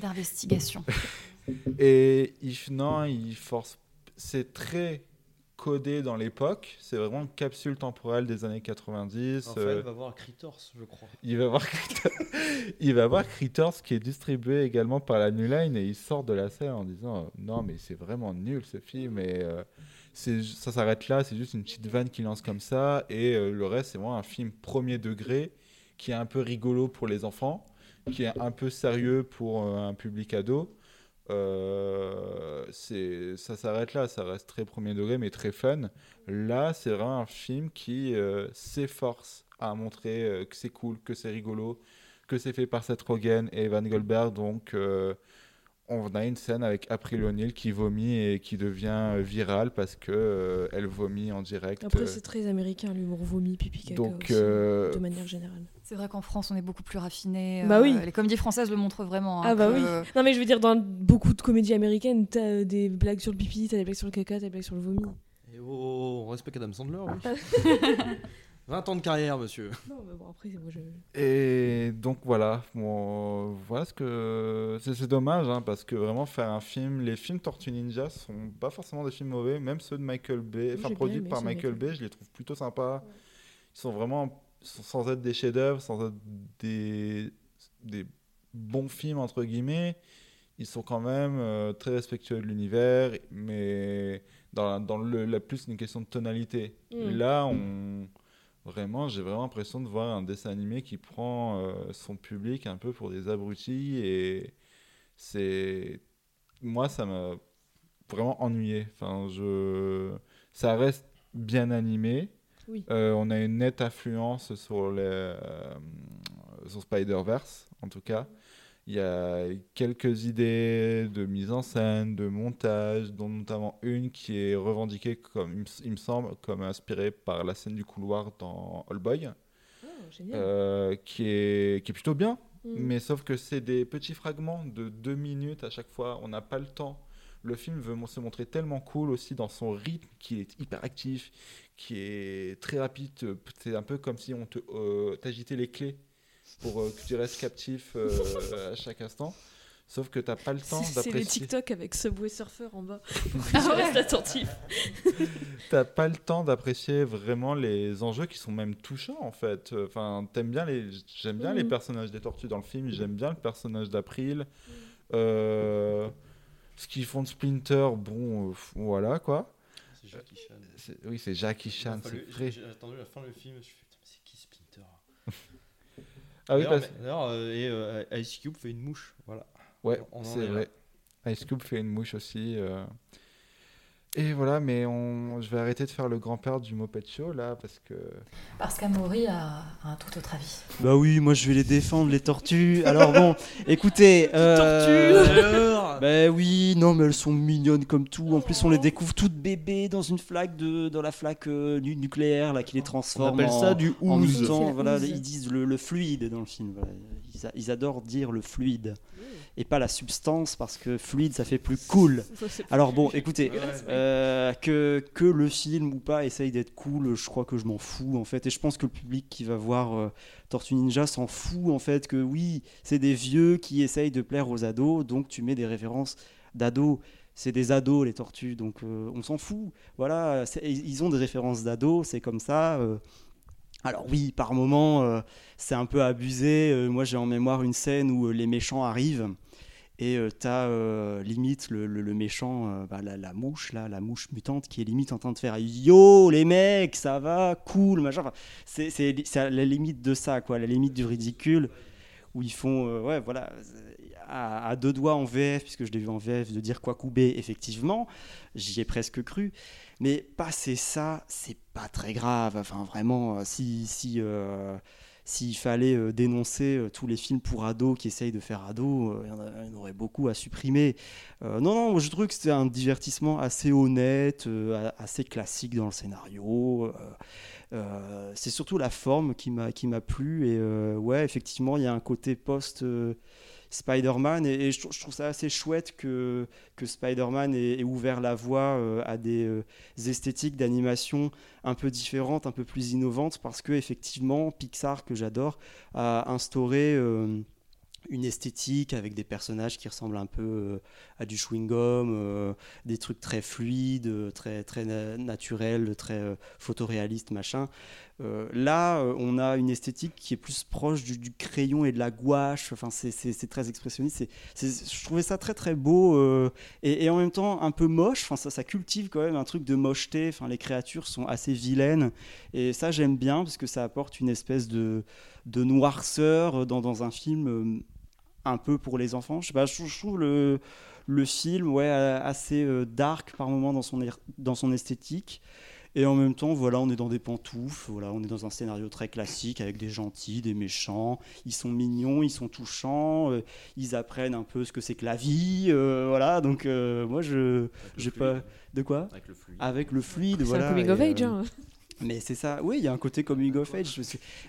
D'investigation. Et non, il force. C'est très codé dans l'époque. C'est vraiment une capsule temporelle des années 90. Raphaël euh, va voir Critters, je crois. il va voir Critters, il va voir Critters qui est distribué également par la New Line et il sort de la salle en disant euh, non mais c'est vraiment nul ce film et euh, ça s'arrête là c'est juste une petite vanne qui lance comme ça et euh, le reste c'est vraiment un film premier degré qui est un peu rigolo pour les enfants qui est un peu sérieux pour euh, un public ado euh, ça s'arrête là ça reste très premier degré mais très fun. Là c'est vraiment un film qui euh, s'efforce à montrer euh, que c'est cool que c'est rigolo que c'est fait par Seth Rogen et Evan Goldberg. Donc euh, on a une scène avec April O'Neil qui vomit et qui devient virale parce que elle vomit en direct Après c'est très américain l'humour vomi, pipi, caca Donc, aussi, de manière générale. C'est vrai qu'en France, on est beaucoup plus raffiné. Bah oui. Les comédies françaises le montrent vraiment. hein, Ah bah que- oui. Non mais je veux dire dans beaucoup de comédies américaines t'as euh, des blagues sur le pipi, t'as des blagues sur le caca, t'as des blagues sur le vomi. Et oh, oh, on respecte Adam Sandler, oui. 20 ans de carrière, monsieur. Non mais bon après moi je... Et donc voilà, bon, voilà ce que c'est c'est dommage hein, parce que vraiment faire un film, les films Tortue Ninja sont pas forcément des films mauvais, même ceux de Michael Bay, enfin produits par Michael Bay, je les trouve plutôt sympas. Ils sont vraiment sans être des chefs-d'œuvre, sans être des des bons films entre guillemets, ils sont quand même euh, très respectueux de l'univers, mais dans, dans le la plus une question de tonalité. Mm. Là, on Vraiment, j'ai vraiment l'impression de voir un dessin animé qui prend euh, son public un peu pour des abrutis et c'est moi ça m'a vraiment ennuyé. Enfin, je ça reste bien animé. Oui. Euh, on a une nette influence sur les euh, sur Spider-Verse en tout cas. Il y a quelques idées de mise en scène, de montage, dont notamment une qui est revendiquée, comme il me, semble, comme inspirée par la scène du couloir dans All Boy, génial. euh, qui, est, qui est plutôt bien. Mhm. Mais sauf que c'est des petits fragments de deux minutes à chaque fois. On n'a pas le temps. Le film veut se montrer tellement cool aussi dans son rythme qui est hyper actif, qui est très rapide. C'est un peu comme si on te euh, t'agitait les clés pour euh, que tu restes captif euh, à chaque instant. Sauf que t'as pas le temps C'est c'est les d'apprécier. TikTok avec Subway Surfer en bas. Que Ah tu ouais. restes attentif. T'as pas le temps d'apprécier vraiment les enjeux qui sont même touchants en fait. Enfin, t'aimes bien les, j'aime bien les Mhm. personnages des tortues dans le film. J'aime bien le personnage d'April. Euh, ce qu'ils font de Splinter, bon, euh, voilà quoi. C'est Jackie Chan. C'est- Oui, c'est Jackie Chan. J'ai j'ai attendu la fin du film, je me suis fait, Putain, mais c'est qui Splinter Ah oui, parce- mais- D'ailleurs, euh, et euh, Ice Cube fait une mouche, voilà. Ouais, On en c'est vrai. Ice Cube fait une mouche aussi. Et voilà, mais on... je vais arrêter de faire le grand-père du Moped Show là parce que. Parce qu'Amaury a un tout autre avis. Bah oui, moi je vais les défendre, les tortues. Alors bon, écoutez. Euh... Bah oui, non, mais elles sont mignonnes comme tout. En plus, on les découvre toutes bébés dans une flaque de, dans la flaque euh, nu- nucléaire là qui les transforme. appelle en- ça du la Voilà, ils disent le, le fluide dans le film. voilà. Ils, a- ils adorent dire le fluide et pas la substance parce que fluide ça fait plus cool. Alors bon, écoutez, euh, que, que le film ou pas essaye d'être cool, je crois que je m'en fous en fait. Et je pense que le public qui va voir euh, Tortue Ninja s'en fout en fait que oui, c'est des vieux qui essayent de plaire aux ados, donc tu mets des références d'ados. C'est des ados les tortues, donc euh, on s'en fout. Voilà, ils ont des références d'ados, c'est comme ça. euh. Alors oui, par moment, euh, c'est un peu abusé. Moi, j'ai en mémoire une scène où les méchants arrivent et euh, t'as euh, limite le, le- méchant, euh, bah, la, la mouche là, la mouche mutante qui est limite en train de faire Yo les mecs, ça va, cool, machin. Enfin, c'est à la limite de ça, quoi, la limite du ridicule où ils font, ouais, voilà, à, deux doigts en VF, puisque je l'ai vu en VF, de dire quoi couper, effectivement, j'y ai presque cru. Mais passer ça, c'est pas très grave. Enfin, vraiment, si. si s'il fallait euh, dénoncer euh, tous les films pour ados qui essayent de faire ados, euh, il y en aurait beaucoup à supprimer. Non, non, je trouve que c'était un divertissement assez honnête, assez classique dans le scénario. c'est surtout la forme qui m'a qui m'a plu et euh, ouais effectivement il y a un côté post Spider-Man et, je, trou- je trouve ça assez chouette que, que Spider-Man ait, ouvert la voie euh, à des euh, esthétiques d'animation un peu différentes, un peu plus innovantes parce que effectivement Pixar que j'adore a instauré euh, une esthétique avec des personnages qui ressemblent un peu à du chewing-gum, des trucs très fluides, très, très na- naturels, très photoréalistes, machin. Euh, là, euh, on a une esthétique qui est plus proche du, crayon et de la gouache. Enfin, c'est- très expressionniste. Je trouvais ça très très beau euh, et, en même temps un peu moche. Enfin, ça, cultive quand même un truc de mocheté. Enfin, les créatures sont assez vilaines et ça j'aime bien parce que ça apporte une espèce de, noirceur dans, un film un peu pour les enfants. Je trouve, le, film assez dark par moment dans son, er- dans son esthétique. Et en même temps, voilà, on est dans des pantoufles, voilà, on est dans un scénario très classique avec des gentils, des méchants. Ils sont mignons, ils sont touchants, euh, ils apprennent un peu ce que c'est que la vie, euh, voilà. Donc euh, moi, je, j'ai pas de quoi Avec le fluide. Avec le fluide, C'est un voilà. coming of et, age, hein. Mais c'est ça, oui, il y a un côté coming of age.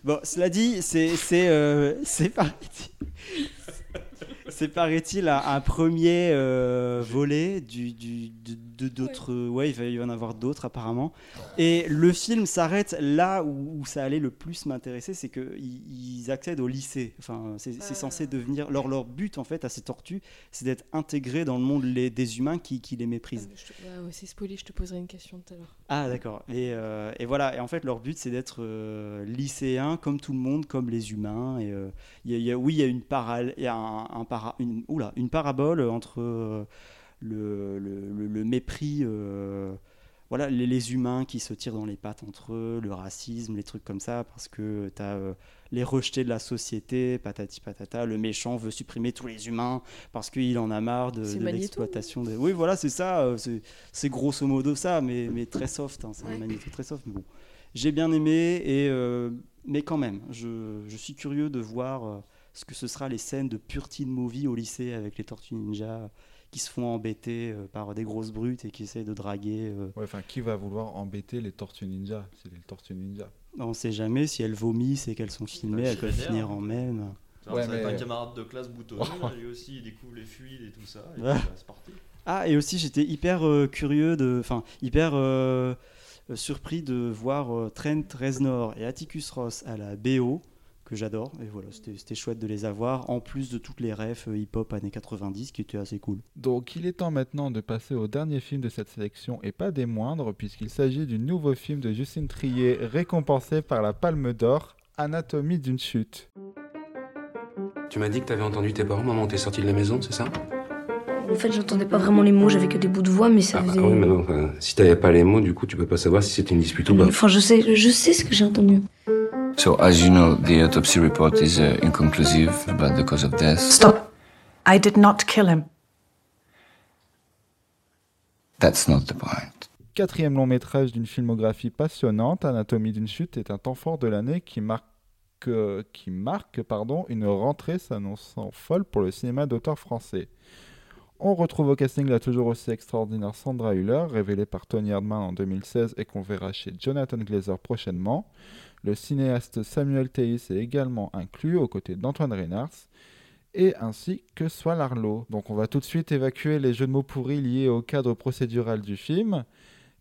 Bon, cela dit, c'est c'est euh, c'est paraît-il- c'est paraît-il un, un premier euh, volet du, du- de d'autres. Ouais, il va y en avoir d'autres apparemment. Et le film s'arrête là où, où ça allait le plus m'intéresser, c'est qu'ils ils accèdent au lycée. Enfin, c'est c'est censé devenir leur leur but en fait à ces tortues, c'est d'être intégrés dans le monde les- des humains qui, qui les méprisent. Je te- ouais, c'est spoilé, je te poserai une question tout à l'heure. Ah d'accord. Et, euh, et voilà. Et en fait, leur but, c'est d'être euh, lycéens comme tout le monde, comme les humains. Et euh, y a- y a- oui, il y a une paral- il y a un, un para- une, oula, une parabole entre euh, le, le- le- le mépris, euh, voilà, les, les humains qui se tirent dans les pattes entre eux, le racisme, les trucs comme ça, parce que tu as les rejetés de la société, patati patata. Le méchant veut supprimer tous les humains parce qu'il en a marre de, l'exploitation. Des... Oui, voilà, c'est ça. euh, c'est- grosso modo ça, mais, mais très soft. hein, c'est un très soft. Mais bon, j'ai bien aimé, et, euh, mais quand même, je, je suis curieux de voir euh, ce que ce sera les scènes de pure teen movie au lycée avec les Tortues Ninja qui se font embêter euh, par des grosses brutes et qui essayent de draguer. euh, Ouais, enfin, qui va vouloir embêter les tortues ninja? C'est les tortues ninja. On ne sait jamais si elles vomissent et qu'elles sont filmées, elles peuvent finir hein. en même. Alors, Ouais, ça mais- un camarade de classe boutonné, là, lui aussi il découvre les fluides et tout ça. Et Ouais. puis, bah, c'est parti. Ah, et aussi j'étais hyper euh, curieux, de, enfin hyper euh, surpris de voir euh, Trent Reznor et Atticus Ross à la BO, que j'adore. Et voilà, c'était chouette de les avoir, en plus de toutes les refs euh, hip-hop années 90 qui étaient assez cool. Donc il est temps maintenant de passer au dernier film de cette sélection et pas des moindres puisqu'il s'agit du nouveau film de Justine Trier récompensé par la Palme d'Or, Anatomie d'une chute. Tu m'as dit que t'avais entendu tes parents, maman, t'es sorti de la maison, c'est ça? En fait, j'entendais pas vraiment les mots, j'avais que des bouts de voix, mais ça Ah faisait. oui, mais non, enfin, si t'avais pas les mots, du coup, tu peux pas savoir si c'était une dispute ou pas. Enfin, je sais, je sais ce que j'ai entendu. So, as you know, the autopsy report is uh, inconclusive about the cause of death. Stop. I did not kill him. That's not the point. Quatrième long métrage d'une filmographie passionnante, Anatomie d'une chute est un temps fort de l'année qui marque, euh, qui marque pardon, une rentrée s'annonçant folle pour le cinéma d'auteur français. On retrouve au casting la toujours aussi extraordinaire Sandra Hüller, révélée par Tony Erdmann en 2016 et qu'on verra chez Jonathan Glazer prochainement. Le cinéaste Samuel Théis est également inclus aux côtés d'Antoine Reynars et ainsi que Soit Larlo. Donc on va tout de suite évacuer les jeux de mots pourris liés au cadre procédural du film.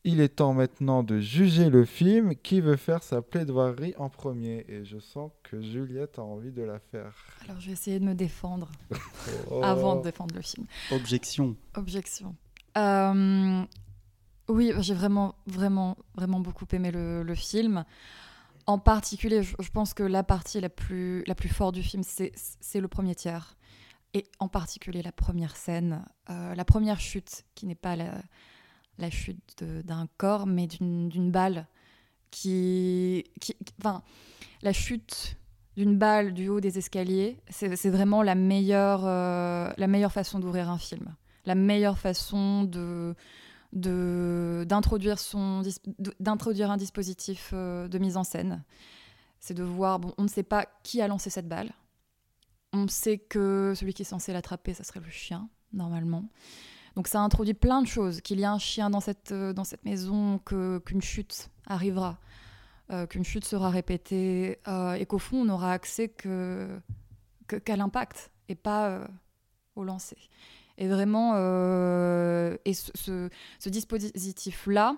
Il est temps maintenant de juger le film. Qui veut faire sa plaidoirie en premier? Et je sens que Juliette a envie de la faire. Alors je vais essayer de me défendre Oh. avant de défendre le film. Objection. Objection. Euh, oui, j'ai vraiment, vraiment, vraiment beaucoup aimé le, le film. En particulier, je, pense que la partie la plus, la plus forte du film, c'est le premier tiers. Et en particulier la première scène, euh, la première chute, qui n'est pas la, la chute d'un corps, mais d'une balle. Qui, qui, enfin, la chute d'une balle du haut des escaliers, c'est vraiment la meilleure, euh, la meilleure façon d'ouvrir un film. La meilleure façon de- d'introduire un dispositif euh, de mise en scène. C'est de voir, bon, on ne sait pas qui a lancé cette balle. On sait que celui qui est censé l'attraper, ça serait le chien, normalement. Donc ça introduit plein de choses, qu'il y a un chien dans cette, euh, dans cette maison, qu'une chute arrivera, euh, qu'une chute sera répétée, et qu'au fond, on n'aura accès que, que- qu'à l'impact, et pas au lancer. Et vraiment, euh, et ce, dispositif-là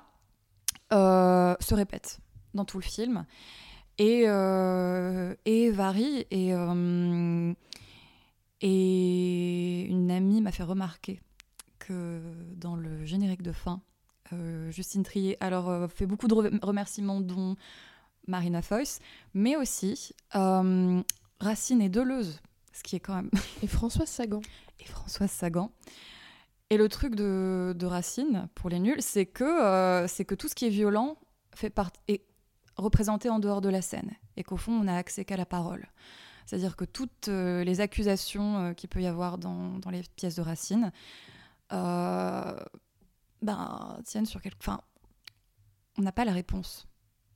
euh, se répète dans tout le film et, euh, et varie. Et, et une amie m'a fait remarquer que dans le générique de fin, Justine Trier alors fait beaucoup de re- remerciements dont Marina Foïs, mais aussi Racine et Deleuze, ce qui est quand même Et Françoise Sagan. Françoise Sagan. Et le truc de, Racine, pour les nuls, c'est que, euh, que tout ce qui est violent fait est représenté en dehors de la scène. Et qu'au fond, on n'a accès qu'à la parole. C'est-à-dire que toutes euh, les accusations euh, qu'il peut y avoir dans, dans les pièces de Racine ben, tiennent sur quelque... Enfin, on n'a pas la réponse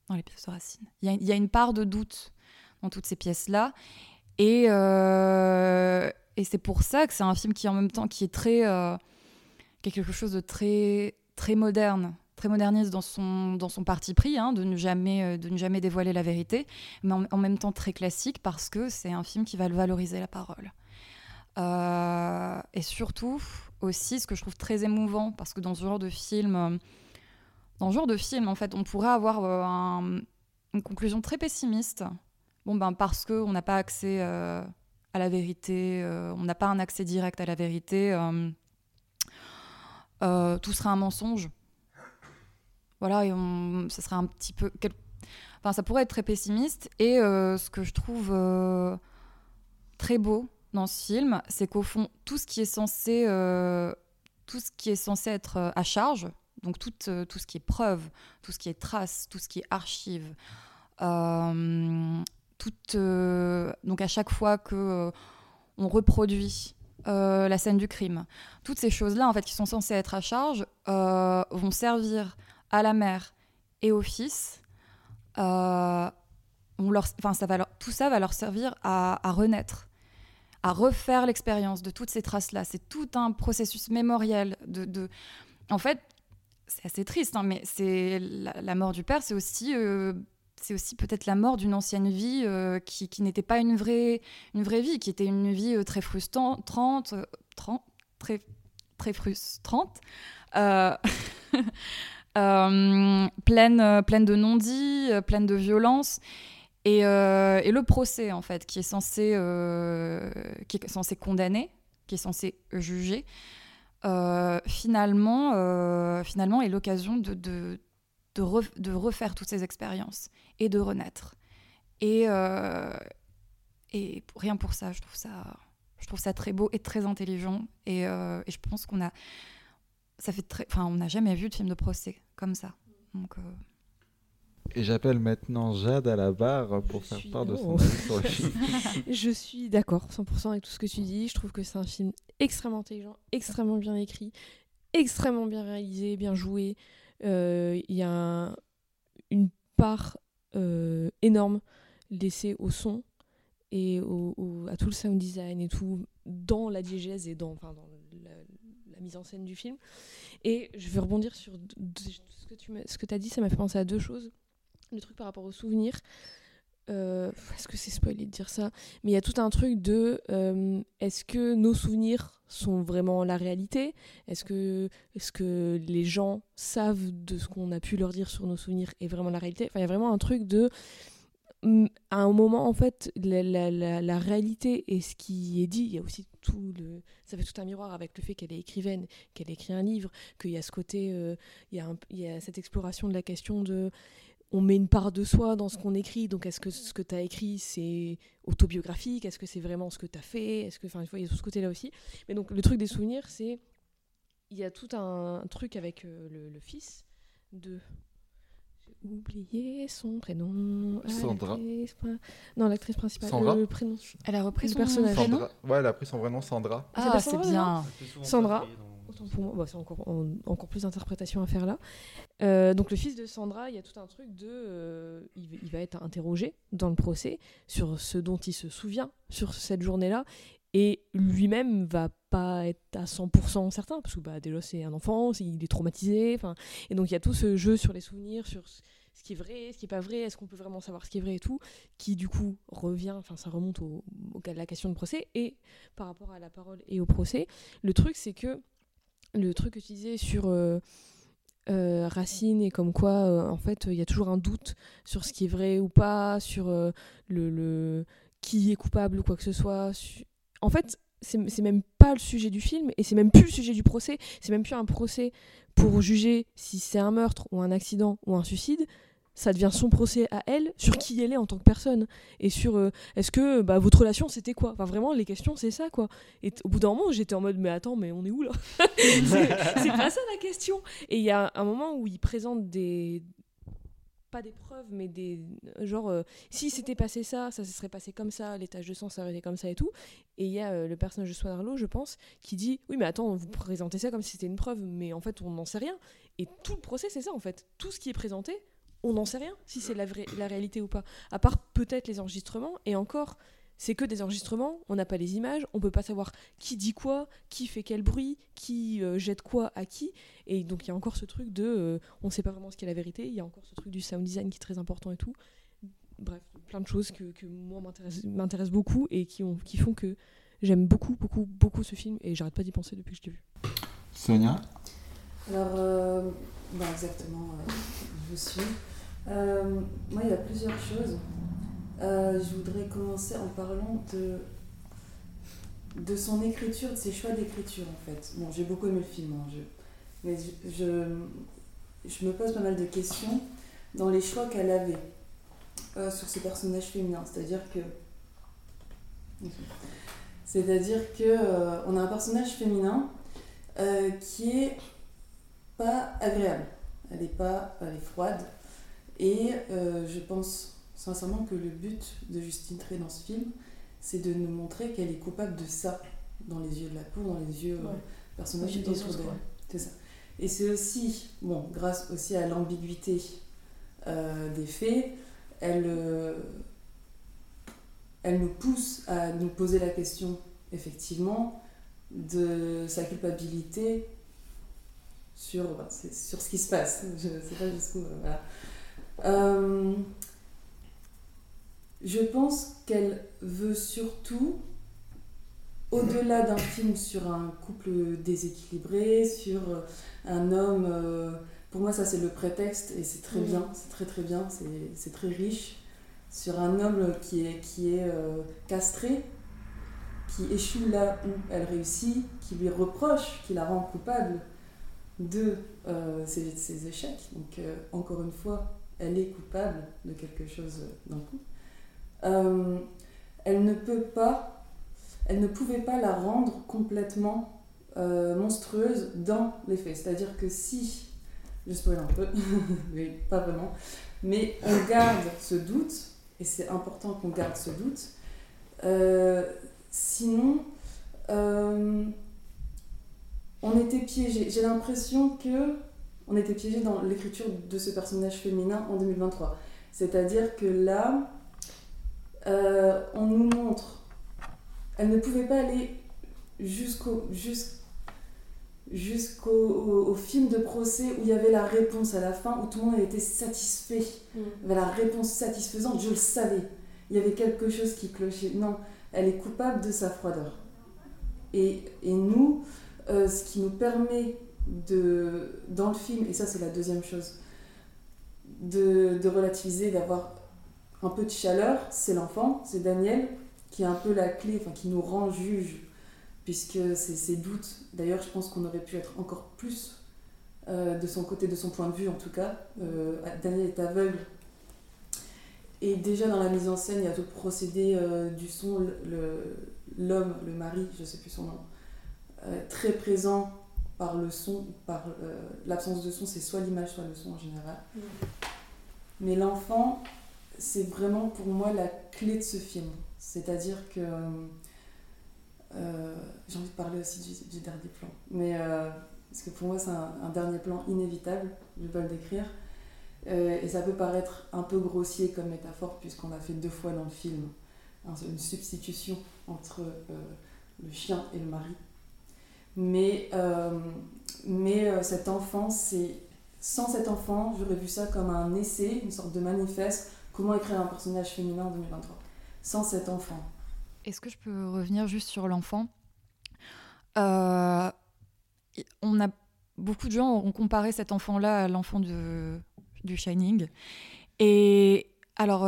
dans les pièces de Racine. Il y a, une part de doute dans toutes ces pièces-là. Et, et c'est pour ça que c'est un film qui, en même temps, qui est très. euh, quelque chose de très, très moderne, très moderniste dans son, dans son parti pris, hein, de, ne jamais, euh, de ne jamais dévoiler la vérité, mais en, même temps très classique parce que c'est un film qui va valoriser la parole. Euh, et surtout, aussi, ce que je trouve très émouvant, parce que dans ce genre de film, dans ce genre de film, en fait, on pourrait avoir un- une conclusion très pessimiste. Bon, ben, parce qu'on n'a pas accès à la vérité, euh, on n'a pas un accès direct à la vérité, euh, euh, tout sera un mensonge. Voilà, et on, ça serait un petit peu. Enfin, ça pourrait être très pessimiste. Et ce que je trouve très beau dans ce film, c'est qu'au fond, tout ce qui est censé, tout ce qui est censé être à charge, donc tout, tout ce qui est preuve, tout ce qui est trace, tout ce qui est archive, euh, donc à chaque fois que euh, on reproduit euh, la scène du crime, toutes ces choses-là en fait qui sont censées être à charge vont servir à la mère et au fils. Euh, on leur, va tout ça va leur servir à, renaître, à refaire l'expérience de toutes ces traces-là. C'est tout un processus mémoriel. De. En fait, c'est assez triste, hein, mais c'est la, mort du père, c'est aussi, c'est aussi peut-être la mort d'une ancienne vie euh, qui, n'était pas une vraie, une vraie vie, qui était une vie euh, très frustrante, 30, euh, 30, très, très frustrante. Pleine, pleine de non-dits, pleine de violence. Et, le procès, en fait, qui est censé, qui est censé condamner, qui est censé juger, finalement, finalement est l'occasion de, de refaire toutes ces expériences et de renaître. Et, euh, et pour- rien pour ça, je trouve ça, je trouve ça très beau et très intelligent. Et, euh, et je pense qu'on a, ça fait très, enfin, on n'a jamais vu de film de procès comme ça. Donc, euh, Et j'appelle maintenant Jade à la barre pour faire part de son Oh. avis sur le film. je suis d'accord 100% avec tout ce que tu dis. Je trouve que c'est un film extrêmement intelligent, extrêmement bien écrit, extrêmement bien réalisé, bien joué. Euh, Il y a un- une part euh, énorme laissée au son et au, au- à tout le sound design et tout dans la diégèse et dans, enfin, dans la, mise en scène du film. Et je veux rebondir sur ce que tu as dit, ça m'a fait penser à deux choses. Le truc par rapport aux souvenirs. Euh, Est-ce que c'est spoilé de dire ça Mais il y a tout un truc de euh, est-ce que nos souvenirs sont vraiment la réalité? Est-ce que, est que les gens savent de ce qu'on a pu leur dire sur nos souvenirs est vraiment la réalité? Enfin, il y a vraiment un truc de. hum, À un moment, en fait, la, réalité et ce qui est dit, il y a aussi tout le. Ça fait tout un miroir avec le fait qu'elle est écrivaine, qu'elle écrit un livre, qu'il y a ce côté. euh, il y a cette exploration de la question de on met une part de soi dans ce qu'on écrit. Donc, est-ce que ce que tu as écrit, c'est autobiographique? Est-ce que c'est vraiment ce que tu as fait? Est-ce que, enfin, il y a tout ce côté-là aussi. Mais donc, le truc des souvenirs, c'est. Il y a tout un truc avec euh, le, le fils de. J'ai oublié son prénom. Ah, Sandra. Non, l'actrice principale. Sandra Le prénom. Elle a repris le son personnage. Sandra. Ouais, elle a pris son vrai nom Sandra. Ah, s'appelle c'est bien. Sandra. Pour moi, c'est encore, en- encore plus d'interprétation à faire là. Euh, donc le fils de Sandra, il y a tout un truc de, euh, il, va- être interrogé dans le procès sur ce dont il se souvient sur cette journée-là, et lui-même va pas être à 100% certain parce que bah, déjà c'est un enfant, il est traumatisé, et donc il y a tout ce jeu sur les souvenirs, sur ce qui est vrai, ce qui est pas vrai, est-ce qu'on peut vraiment savoir ce qui est vrai et tout, qui du coup revient, enfin ça remonte au, au de la question de procès et par rapport à la parole et au procès, le truc c'est que le truc que tu disais sur euh, euh, Racine et comme quoi euh, en fait il y a toujours un doute sur ce qui est vrai ou pas, sur le, qui est coupable ou quoi que ce soit. En fait, c'est même pas le sujet du film et c'est même plus le sujet du procès. C'est même plus un procès pour juger si c'est un meurtre ou un accident ou un suicide. Ça devient son procès à elle sur qui elle est en tant que personne et sur euh, est-ce que bah, votre relation c'était quoi? Enfin vraiment les questions c'est ça quoi. Et au bout d'un moment j'étais en mode mais attends mais on est où là? C'est pas ça la question. Et il y a un moment où il présente des pas des preuves, mais des genre euh, si c'était passé ça, ça se serait passé comme ça, les taches de sang été comme ça et tout. Et il y a euh, le personnage de Swan Arlo, je pense, qui dit oui mais attends vous présentez ça comme si c'était une preuve, mais en fait on n'en sait rien. Et tout le procès c'est ça en fait, tout ce qui est présenté, on n'en sait rien si c'est la vraie la réalité ou pas. À part peut-être les enregistrements et encore. C'est que des enregistrements, on n'a pas les images, on peut pas savoir qui dit quoi, qui fait quel bruit, qui euh, jette quoi à qui. Et donc il y a encore ce truc de euh, on sait pas vraiment ce qu'est la vérité, il y a encore ce truc du sound design qui est très important et tout. Bref, plein de choses que, que moi m'intéressent m'intéressent beaucoup et qui, ont, qui font que j'aime beaucoup, beaucoup, beaucoup ce film et j'arrête pas d'y penser depuis que je l'ai vu. Sonia? Alors, euh, bah, exactement, euh, je suis. Euh, moi, il y a plusieurs choses. Euh, je voudrais commencer en parlant de, de son écriture, de ses choix d'écriture en fait. Bon, j'ai beaucoup aimé le film, hein, mais je, je, me pose pas mal de questions dans les choix qu'elle avait euh, sur ses personnages féminins. C'est-à-dire que. C'est-à-dire que euh, on a un personnage féminin qui est pas agréable. Elle est pas, elle est froide. Et euh, je pense sincèrement que le but de Justine Tré dans ce film, c'est de nous montrer qu'elle est coupable de ça dans les yeux de la cour, dans les yeux Ouais. euh, personnages Des autour autres, d'elle. ça. Et c'est aussi, bon, grâce aussi à l'ambiguïté euh, des faits, elle, euh, elle nous pousse à nous poser la question, effectivement, de sa culpabilité sur, bah, sur ce qui se passe. Je ne sais pas jusqu'où. voilà. Euh, je pense qu'elle veut surtout, au-delà d'un film sur un couple déséquilibré, sur euh, un homme. euh, pour moi, ça c'est le prétexte et c'est très bien, c'est très très bien, c'est- c'est très riche. sur un homme qui est, qui est euh, castré, qui échoue là où elle réussit, qui lui reproche, qui la rend coupable de euh, ses, ses échecs. Donc, euh, encore une fois, elle est coupable de quelque chose d'un coup. Euh, elle ne peut pas, elle ne pouvait pas la rendre complètement euh, monstrueuse dans les faits. C'est-à-dire que si, je spoil un peu, mais pas vraiment, mais on garde ce doute, et c'est important qu'on garde ce doute, euh, sinon on était piégé. J'ai l'impression que on était piégé dans l'écriture de ce personnage féminin en 2023. C'est-à-dire que là, euh, on nous montre, elle ne pouvait pas aller jusqu'au jus- jusqu'au au- au film de procès où il y avait la réponse à la fin, où tout le monde était satisfait. Mm. Il y avait la réponse satisfaisante, je le savais. Il y avait quelque chose qui clochait. Non, elle est coupable de sa froideur. Et, et nous, euh, ce qui nous permet dans le film, et ça c'est la deuxième chose, de, relativiser, d'avoir un peu de chaleur, c'est l'enfant, c'est Daniel, qui est un peu la clé, enfin qui nous rend juge, puisque c'est ses doutes. D'ailleurs, je pense qu'on aurait pu être encore plus euh, de son côté, de son point de vue en tout cas. Euh, Daniel est aveugle. Et déjà dans la mise en scène, il y a tout le procédé euh, du son, le- le- l'homme, le, mari, je sais plus son nom, très présent par le son, par euh, l'absence de son, c'est soit l'image, soit le son en général. Mm. Mais l'enfant, c'est vraiment pour moi la clé de ce film. C'est-à-dire que. euh, J'ai envie de parler aussi du, du dernier plan. Mais. euh, parce que pour moi, c'est un, un dernier plan inévitable, je vais pas le décrire. Et ça peut paraître un peu grossier comme métaphore, puisqu'on a fait deux fois dans le film hein, une substitution entre le chien et le mari. Mais, euh, mais euh, cet enfant, c'est. Sans cet enfant, j'aurais vu ça comme un essai, une sorte de manifeste. Comment écrire un personnage féminin en 2023 Sans cet enfant. Est-ce que je peux revenir juste sur l'enfant? Euh, On a beaucoup de gens ont comparé cet enfant-là à l'enfant du Shining. Et alors,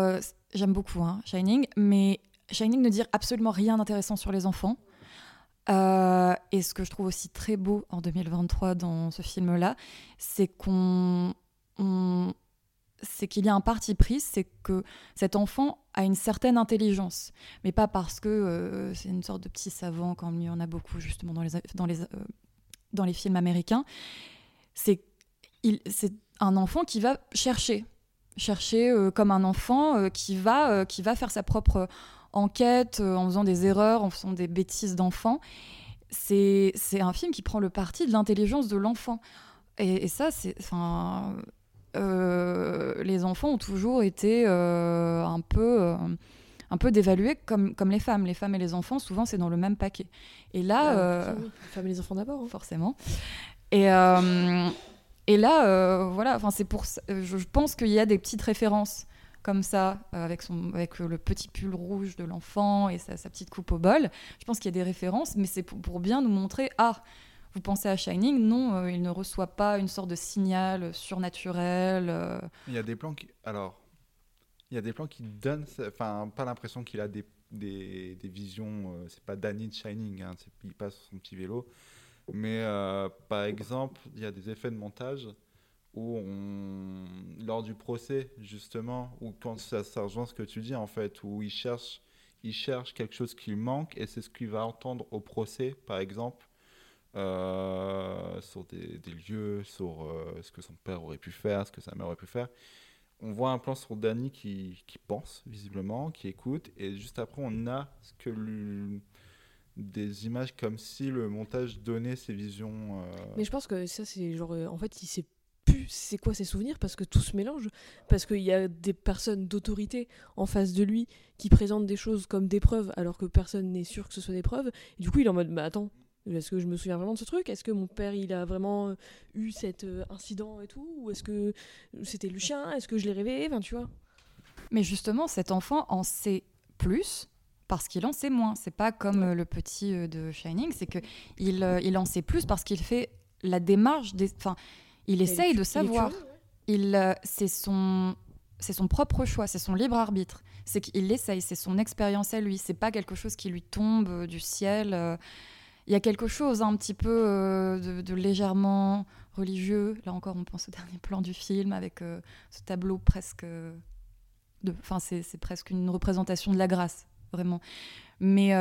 j'aime beaucoup hein, Shining, mais Shining ne dit absolument rien d'intéressant sur les enfants. Euh, et ce que je trouve aussi très beau en 2023 dans ce film-là, c'est qu'on on- c'est qu'il y a un parti pris, c'est que cet enfant a une certaine intelligence, mais pas parce que euh, c'est une sorte de petit savant, comme il y en a beaucoup justement dans les, dans les, euh, dans les films américains. C'est un enfant qui va chercher, chercher comme un enfant qui, va, qui va faire sa propre enquête euh, en faisant des erreurs, en faisant des bêtises d'enfant. C'est un film qui prend le parti de l'intelligence de l'enfant. Et, et ça, c'est. Enfin, euh, les enfants ont toujours été euh, un peu. euh, un peu dévalués comme, comme les femmes. Les femmes et les enfants, souvent, c'est dans le même paquet. Et là... Ah, oui, les femmes et les enfants d'abord. hein. Forcément. Et, et là, voilà, enfin, c'est pour ça- je, je pense qu'il y a des petites références comme ça, euh, avec, son, avec le petit pull rouge de l'enfant et sa, petite coupe au bol. Je pense qu'il y a des références, mais c'est pour, bien nous montrer, ah, vous pensez à Shining? Non, euh, il ne reçoit pas une sorte de signal surnaturel. euh, Il y a des plans qui. Alors, il y a des plans qui donnent. Enfin, pas l'impression qu'il a des, des, des visions. c'est pas Danny de Shining, hein, il passe sur son petit vélo. Mais par exemple, il y a des effets de montage où. Lors du procès, justement, ou quand ça, ça rejoint ce que tu dis, en fait, où il cherche, il cherche quelque chose qui manque et c'est ce qu'il va entendre au procès, par exemple. euh, sur des, lieux, sur euh, ce que son père aurait pu faire, ce que sa mère aurait pu faire. On voit un plan sur Danny qui, pense, visiblement, qui écoute, et juste après, on a des images comme si le montage donnait ses visions. euh, Mais je pense que ça, c'est genre. en fait, il sait plus c'est quoi ses souvenirs? Parce que tout se mélange. Parce qu'il y a des personnes d'autorité en face de lui qui présentent des choses comme des preuves alors que personne n'est sûr que ce soit des preuves. Et du coup, il est en mode Bah attends, est-ce que je me souviens vraiment de ce truc? Est-ce que mon père, il a vraiment euh, eu cet euh, incident et tout? Ou est-ce que c'était le chien? Est-ce que je l'ai rêvé? Enfin, tu vois. Mais justement, cet enfant en sait plus parce qu'il en sait moins. C'est pas comme euh, le petit de Shining, c'est que il, il en sait plus parce qu'il fait la démarche des. Enfin, il essaye de savoir. Il, euh, c'est son, c'est son propre choix, c'est son libre arbitre. C'est qu'il l'essaye, c'est son expérience à lui. C'est pas quelque chose qui lui tombe euh, du ciel. euh. Il y a quelque chose un petit peu euh, de, de légèrement religieux. Là encore, on pense au dernier plan du film avec euh, ce tableau presque. Enfin, c'est c'est presque une représentation de la grâce, vraiment. Mais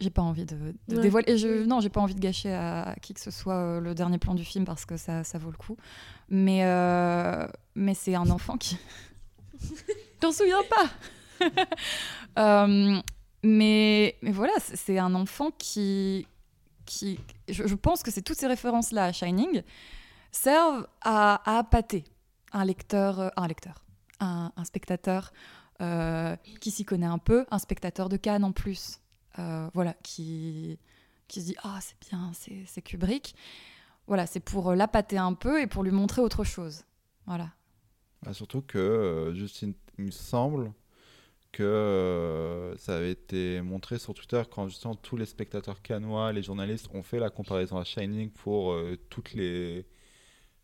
j'ai pas envie de, de Ouais. dévoiler. Et je, non, j'ai pas envie de gâcher à, à qui que ce soit euh, le dernier plan du film parce que ça, ça vaut le coup. Mais, euh, mais c'est un enfant qui. T'en souviens pas Euh, mais, mais voilà, c'est- un enfant qui. qui je, je pense que c'est toutes ces références-là à Shining servent à, à appâter un lecteur, un lecteur, un, un spectateur qui s'y connaît un peu, un spectateur de Cannes en plus, voilà, qui, qui se dit ah c'est bien, c'est Kubrick. Voilà, c'est pour euh, l'appâter un peu et pour lui montrer autre chose. Voilà. Bah, surtout que, euh, Justine, il me semble que euh, ça avait été montré sur Twitter quand justement tous les spectateurs canois, les journalistes ont fait la comparaison à Shining pour euh, toutes, les,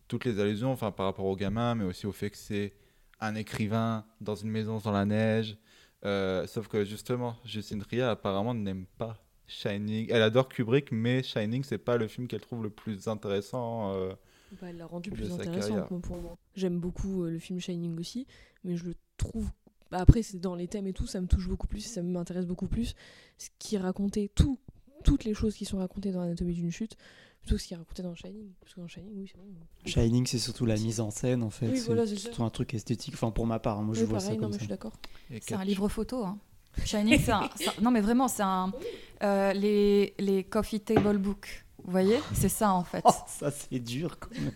toutes les allusions, enfin par rapport au gamin, mais aussi au fait que c'est un écrivain dans une maison dans la neige. Euh, sauf que justement, Justine Ria apparemment n'aime pas Shining. Elle adore Kubrick, mais Shining, c'est pas le film qu'elle trouve le plus intéressant. euh, Bah, elle l'a rendu plus sa intéressant pour moi. J'aime beaucoup euh, le film Shining aussi, mais je le trouve. bah, après, c'est dans les thèmes et tout, ça me touche beaucoup plus, ça m'intéresse beaucoup plus. Ce qui raconté, tout, toutes les choses qui sont racontées dans Anatomie d'une chute, plutôt que ce qui est raconté dans Shining. Parce que dans Shining, oui, c'est bon. Shining, c'est surtout la mise en scène, en fait. Oui, c'est voilà, c'est ça. surtout un truc esthétique. Enfin, pour ma part, hein, moi, je vois pareil, ça non, comme mais ça. je suis d'accord. C'est un livre photo. Hein. Shining, c'est un, Non, mais vraiment, c'est un. euh, les, les coffee table books. Vous voyez C'est ça, en fait. Oh, ça, c'est dur, quand même.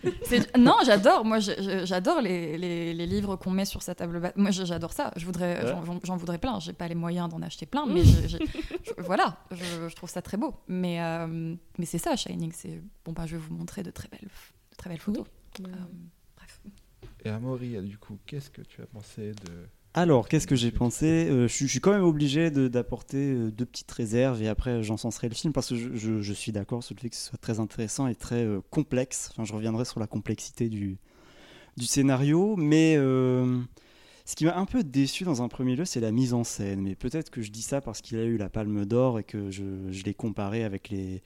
Non, j'adore. Moi, j'adore les, les- les livres qu'on met sur sa table basse. Moi, j'adore ça. Je voudrais, Ouais. j'en- voudrais plein. J'ai pas les moyens d'en acheter plein, mais je- je- je- voilà, je, je trouve ça très beau. Mais, euh, mais c'est ça, Shining. C'est bon, bah, je vais vous montrer de très belles, de très belles photos. Oui. Euh, Et Amaury, du coup, qu'est-ce que tu as pensé de Alors, qu'est-ce que j'ai pensé Euh, je, suis- je suis quand même obligé de- d'apporter euh, deux petites réserves et après j'encenserai le film parce que je, je- je suis d'accord sur le fait que ce soit très intéressant et très euh, complexe. Enfin, je reviendrai sur la complexité du, du scénario, mais euh, ce qui m'a un peu déçu dans un premier lieu, c'est la mise en scène. Mais peut-être que je dis ça parce qu'il a eu la Palme d'Or et que je, l'ai comparé avec les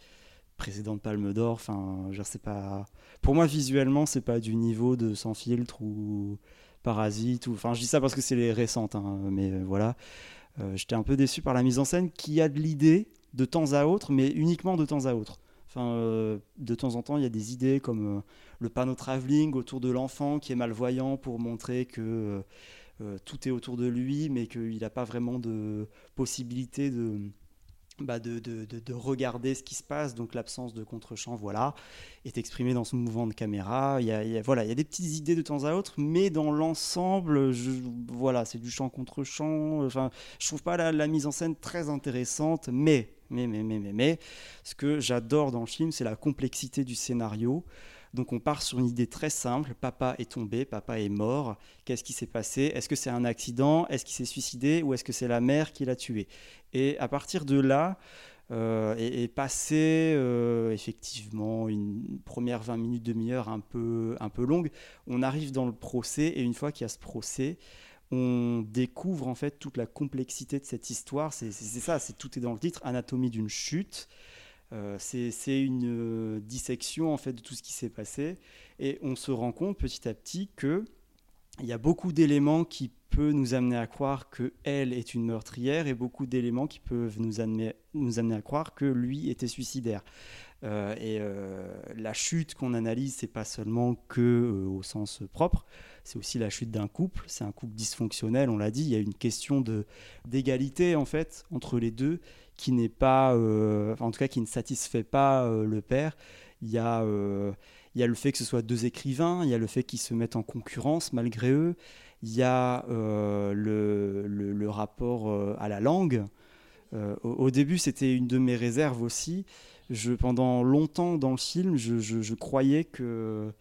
précédentes Palmes d'Or. Enfin, je c'est pas. Pour moi, visuellement, c'est pas du niveau de Sans filtre ou Parasite. Ou... Enfin, je dis ça parce que c'est les récentes, hein, mais euh, voilà. Euh, J'étais un peu déçu par la mise en scène qui a de l'idée de temps à autre, mais uniquement de temps à autre. Enfin, euh, de temps en temps, il y a des idées comme le panneau travelling autour de l'enfant qui est malvoyant pour montrer que tout est autour de lui, mais qu'il n'a pas vraiment de possibilité de, bah, de, de- de- de regarder ce qui se passe. Donc l'absence de contre-champ, voilà, est exprimée dans ce mouvement de caméra. Il y a, y a- voilà, il y a des petites idées de temps à autre, mais dans l'ensemble, voilà, c'est du champ contre champ. Enfin, je trouve pas la, la mise en scène très intéressante, mais, mais, mais, mais, mais, mais, ce que j'adore dans le film, c'est la complexité du scénario. Donc on part sur une idée très simple, papa est tombé, papa est mort, qu'est-ce qui s'est passé? Est-ce que c'est un accident? Est-ce qu'il s'est suicidé? Ou est-ce que c'est la mère qui l'a tué? Et à partir de là, euh, et, et passer euh, effectivement une première 20 minutes, demi-heure un peu, un peu longue, on arrive dans le procès, et une fois qu'il y a ce procès, on découvre en fait toute la complexité de cette histoire. C'est ça, c'est tout est dans le titre, Anatomie d'une chute. Euh, c'est une euh, dissection en fait de tout ce qui s'est passé et on se rend compte petit à petit que il y a beaucoup d'éléments qui peuvent nous amener à croire que elle est une meurtrière et beaucoup d'éléments qui peuvent nous amener, nous amener à croire que lui était suicidaire. Euh, et la chute qu'on analyse, c'est pas seulement que au sens propre, c'est aussi la chute d'un couple. C'est un couple dysfonctionnel, on l'a dit. Il y a une question d'égalité en fait entre les deux qui n'est pas, euh, en tout cas, qui ne satisfait pas euh, le père. Il y a euh, il y a le fait que ce soit deux écrivains, il y a le fait qu'ils se mettent en concurrence malgré eux, il y a le, le- rapport à la langue. Au, début, c'était une de mes réserves aussi. Je, pendant longtemps dans le film, je- je croyais que,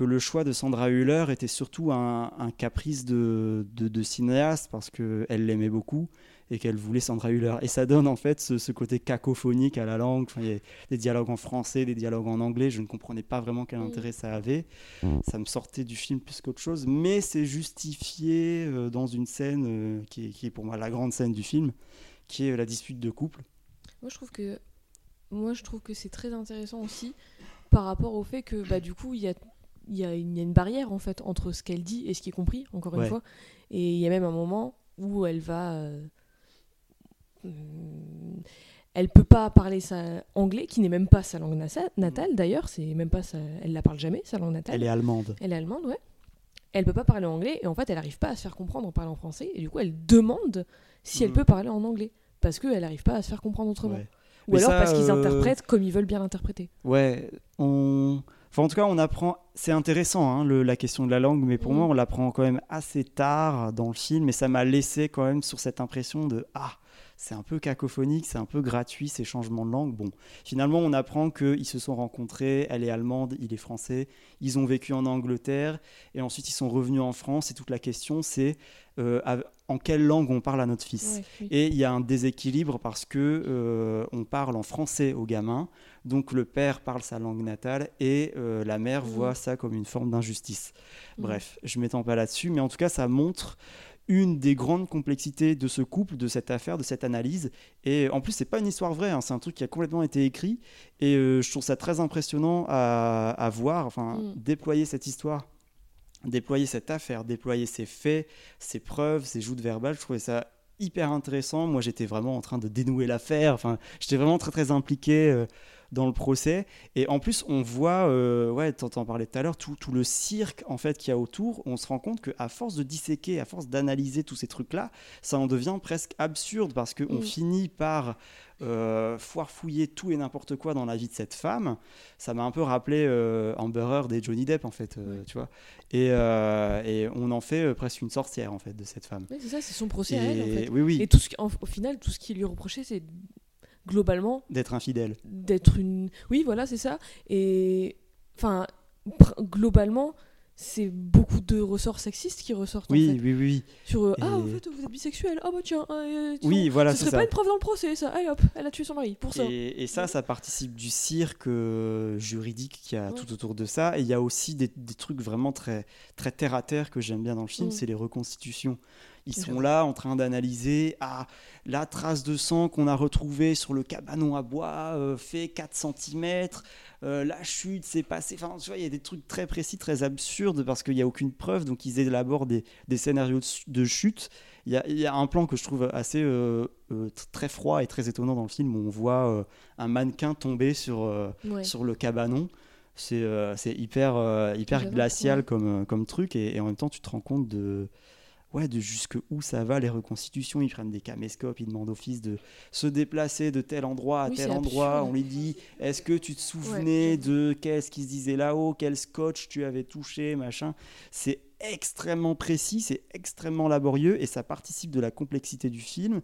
que le choix de Sandra Hüller était surtout un, un caprice de, de, de cinéaste parce qu'elle l'aimait beaucoup et qu'elle voulait Sandra Hüller. Et ça donne en fait ce, ce côté cacophonique à la langue. Enfin, il y a des dialogues en français, des dialogues en anglais. Je ne comprenais pas vraiment quel intérêt ça avait. Ça me sortait du film plus qu'autre chose, mais c'est justifié euh, dans une scène euh, qui, est, qui est pour moi la grande scène du film, qui est euh, la dispute de couple. Moi, je trouve que moi, je trouve que c'est très intéressant aussi par rapport au fait que bah, du coup, il y a, il y, a une, il y a une barrière en fait entre ce qu'elle dit et ce qui est compris, encore une fois. Et il y a même un moment où elle va. euh, hum, elle peut pas parler sa anglais, qui n'est même pas sa langue natale d'ailleurs. C'est même pas sa, elle la parle jamais sa langue natale. Elle est allemande. Elle est allemande, ouais. Elle peut pas parler anglais et en fait elle arrive pas à se faire comprendre en parlant français et du coup elle demande si elle Mm. peut parler en anglais parce qu'elle arrive pas à se faire comprendre autrement. Ouais. Ou Mais alors ça, parce qu'ils euh, interprètent comme ils veulent bien l'interpréter. Ouais, on. Enfin, en tout cas, on apprend. C'est intéressant, hein, le- la question de la langue, mais pour Mm. moi, on l'apprend quand même assez tard dans le film, et ça m'a laissé quand même sur cette impression de Ah, c'est un peu cacophonique, c'est un peu gratuit ces changements de langue. Bon, finalement, on apprend qu'ils se sont rencontrés, elle est allemande, il est français, ils ont vécu en Angleterre, et ensuite ils sont revenus en France, et toute la question, c'est euh, en quelle langue on parle à notre fils. Ouais, oui. Et il y a un déséquilibre parce que euh, on parle en français au gamin, donc le père parle sa langue natale et euh, la mère Mhm. voit ça comme une forme d'injustice. Mhm. Bref, je m'étends pas là-dessus, mais en tout cas, ça montre une des grandes complexités de ce couple, de cette affaire, de cette analyse. Et en plus, c'est pas une histoire vraie, hein, c'est un truc qui a complètement été écrit. Et euh, je trouve ça très impressionnant à, à voir, enfin, Mm. déployer cette histoire déployer cette affaire, déployer ses faits, ses preuves, ses joutes verbales. Je trouvais ça hyper intéressant. Moi, j'étais vraiment en train de dénouer l'affaire. Enfin, j'étais vraiment très très impliqué euh, dans le procès. Et en plus, on voit, euh, ouais, t'en parlais tout à l'heure, tout, tout le cirque en fait qu'il y a autour. On se rend compte qu'à force de disséquer, à force d'analyser tous ces trucs-là, ça en devient presque absurde parce qu'on Mm. finit par euh, foirefouiller tout et n'importe quoi dans la vie de cette femme. Ça m'a un peu rappelé euh, Amber Heard et Johnny Depp en fait, euh, tu vois. Et, euh, et on en fait presque une sorcière en fait de cette femme. Oui, c'est ça, c'est son procès à elle en Et- fait. Oui, oui. Et tout ce qui- en- au final, tout ce qui lui reproché, c'est globalement D'être infidèle. d'être une. Oui, voilà, c'est ça. Et enfin, globalement, c'est beaucoup de ressorts sexistes qui ressortent. en Oui, fait. oui, oui. Sur euh, Et- ah, en fait, vous êtes bisexuel. Ah bah tiens. euh, Oui, voilà, Ce serait ça. pas une preuve dans le procès, ça. Allez hop, elle a tué son mari pour ça. Et, et ça, ça participe du cirque euh, juridique qu'il y a Ouais. tout autour de ça. Et il y a aussi des, des trucs vraiment très, très terre à terre que j'aime bien dans le film, Mm. c'est les reconstitutions. Ils sont là en train d'analyser ah, la trace de sang qu'on a retrouvée sur le cabanon à bois euh, fait 4 cm, la chute s'est passée. Enfin, tu vois, il y a des trucs très précis, très absurdes parce qu'il n'y a aucune preuve. Donc, ils élaborent des, des scénarios de, chute. Il y, a, il y a un plan que je trouve assez euh, euh, tr- très froid et très étonnant dans le film où on voit euh, un mannequin tomber sur, euh, Ouais. sur le cabanon. C'est euh, hyper, euh, hyper glacial ouais. comme, euh, comme truc et, et en même temps tu te rends compte de, ouais, de jusque où ça va les reconstitutions. Ils prennent des caméscopes, ils demandent au fils de se déplacer de tel endroit à Oui, tel endroit. absurde. On lui dit est-ce que tu te souvenais de qu'est-ce qui se disait là-haut, quel scotch tu avais touché, machin. C'est extrêmement précis, c'est extrêmement laborieux et ça participe de la complexité du film.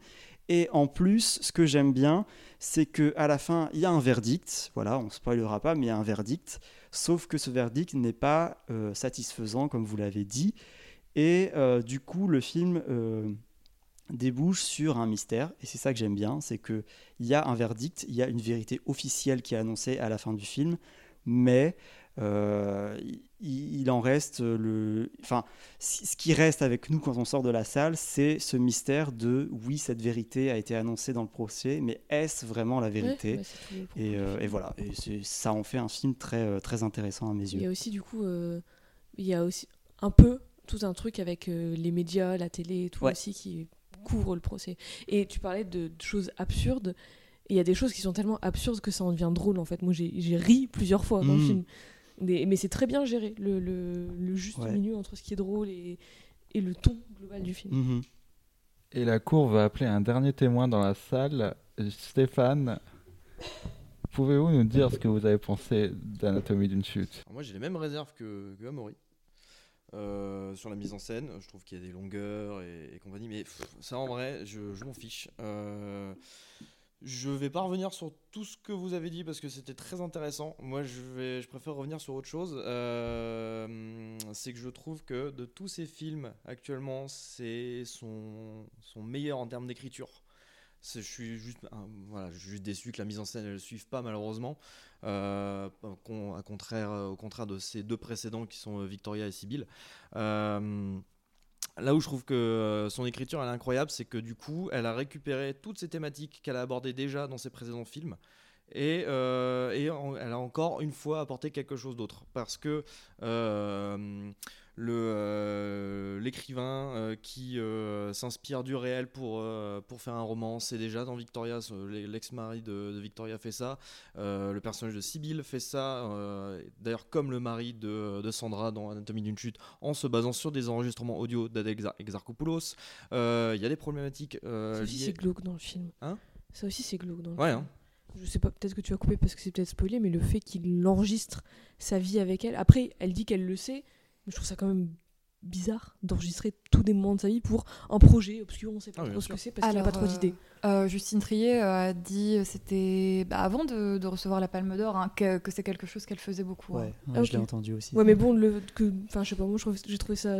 Et en plus, ce que j'aime bien, c'est que à la fin, il y a un verdict. Voilà, on spoilera pas, mais il y a un verdict. Sauf que ce verdict n'est pas euh, satisfaisant, comme vous l'avez dit. Et euh, du coup, le film euh, débouche sur un mystère. Et c'est ça que j'aime bien, c'est que il y a un verdict, il y a une vérité officielle qui est annoncée à la fin du film, mais euh, il, il en reste le. Enfin, ce qui reste avec nous quand on sort de la salle, c'est ce mystère de oui, cette vérité a été annoncée dans le procès, mais est-ce vraiment la vérité? Et, euh, voilà, et ça en fait un film très, très intéressant à mes Il y a yeux. aussi du coup, euh, il y a aussi un peu tout un truc avec euh, les médias, la télé et tout Ouais. aussi qui couvre le procès. Et tu parlais de, de choses absurdes. Et il y a des choses qui sont tellement absurdes que ça en devient drôle en fait. Moi j'ai ri plusieurs fois dans le Mm. film. Des- mais c'est très bien géré, le, le- le juste Ouais. milieu entre ce qui est drôle et, et le ton global du film. Mhm. Et la cour va appeler un dernier témoin dans la salle. Stéphane, pouvez-vous nous dire ce que vous avez pensé d'Anatomie d'une chute? Alors moi j'ai les mêmes réserves que, que Amaury. Euh, sur la mise en scène, je trouve qu'il y a des longueurs et, et compagnie, mais ça en vrai, je, m'en fiche. Euh, Je vais pas revenir sur tout ce que vous avez dit parce que c'était très intéressant. Moi, je, préfère revenir sur autre chose. Euh, c'est que je trouve que de tous ces films actuellement, c'est son meilleur en termes d'écriture. Je suis juste, déçu que la mise en scène ne le suive pas malheureusement. Euh, à contraire, au contraire de ces deux précédents qui sont euh, Victoria et Sibyl. Euh, Là où je trouve que euh, son écriture elle est incroyable, c'est que du coup, elle a récupéré toutes ces thématiques qu'elle a abordées déjà dans ses précédents films. Et, euh, elle a encore une fois apporté quelque chose d'autre. Parce que euh, euh, l'écrivain euh, qui euh, s'inspire du réel pour, euh, pour faire un roman, c'est déjà dans Victoria, l'ex-mari de, de Victoria fait ça. Euh, le personnage de Sibyl fait ça. euh, D'ailleurs, comme le mari de, de Sandra dans Anatomie d'une chute, en se basant sur des enregistrements audio d'Adèle Exar- Exarchopoulos. Euh, Il y a des problématiques. euh, Ça aussi, liées- c'est glauque dans le film. Hein Ça aussi, c'est glauque dans le Ouais, film. hein. Je sais pas, peut-être que tu as coupé parce que c'est peut-être spoilé, mais le fait qu'il enregistre sa vie avec elle. Après, elle dit qu'elle le sait, mais je trouve ça quand même bizarre d'enregistrer tous des moments de sa vie pour un projet obscur, on sait pas Ah, trop ce que c'est parce qu'il a pas trop euh, d'idées. euh, Justine Trier euh, a dit, euh, c'était bah, avant de, de recevoir la Palme d'Or, hein, que, que c'est quelque chose qu'elle faisait beaucoup. Ouais, hein. ouais, je l'ai entendu aussi. Ouais, mais bon, le, que, enfin, je sais pas, moi, je trouve- j'ai trouvé ça.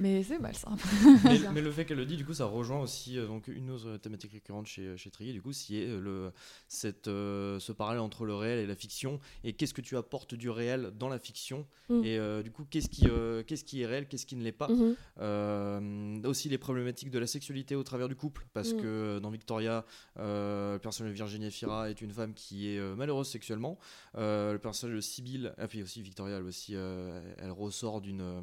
Mais c'est malsain. mais, mais le fait qu'elle le dit, du coup, ça rejoint aussi euh, donc une autre thématique récurrente chez, chez Trier, du coup, c'est euh, le, cette, euh, ce parallèle entre le réel et la fiction, et qu'est-ce que tu apportes du réel dans la fiction, Mm. et euh, du coup, qu'est-ce qui, euh, qu'est-ce qui est réel, qu'est-ce qui ne l'est pas. Mhm. Euh, aussi les problématiques de la sexualité au travers du couple, parce Mm. que dans Victoria, euh, le personnage de Virginia Fira est une femme qui est euh, malheureuse sexuellement. Euh, le personnage de Sibyl, et puis aussi Victoria, elle aussi, euh, elle ressort d'une euh,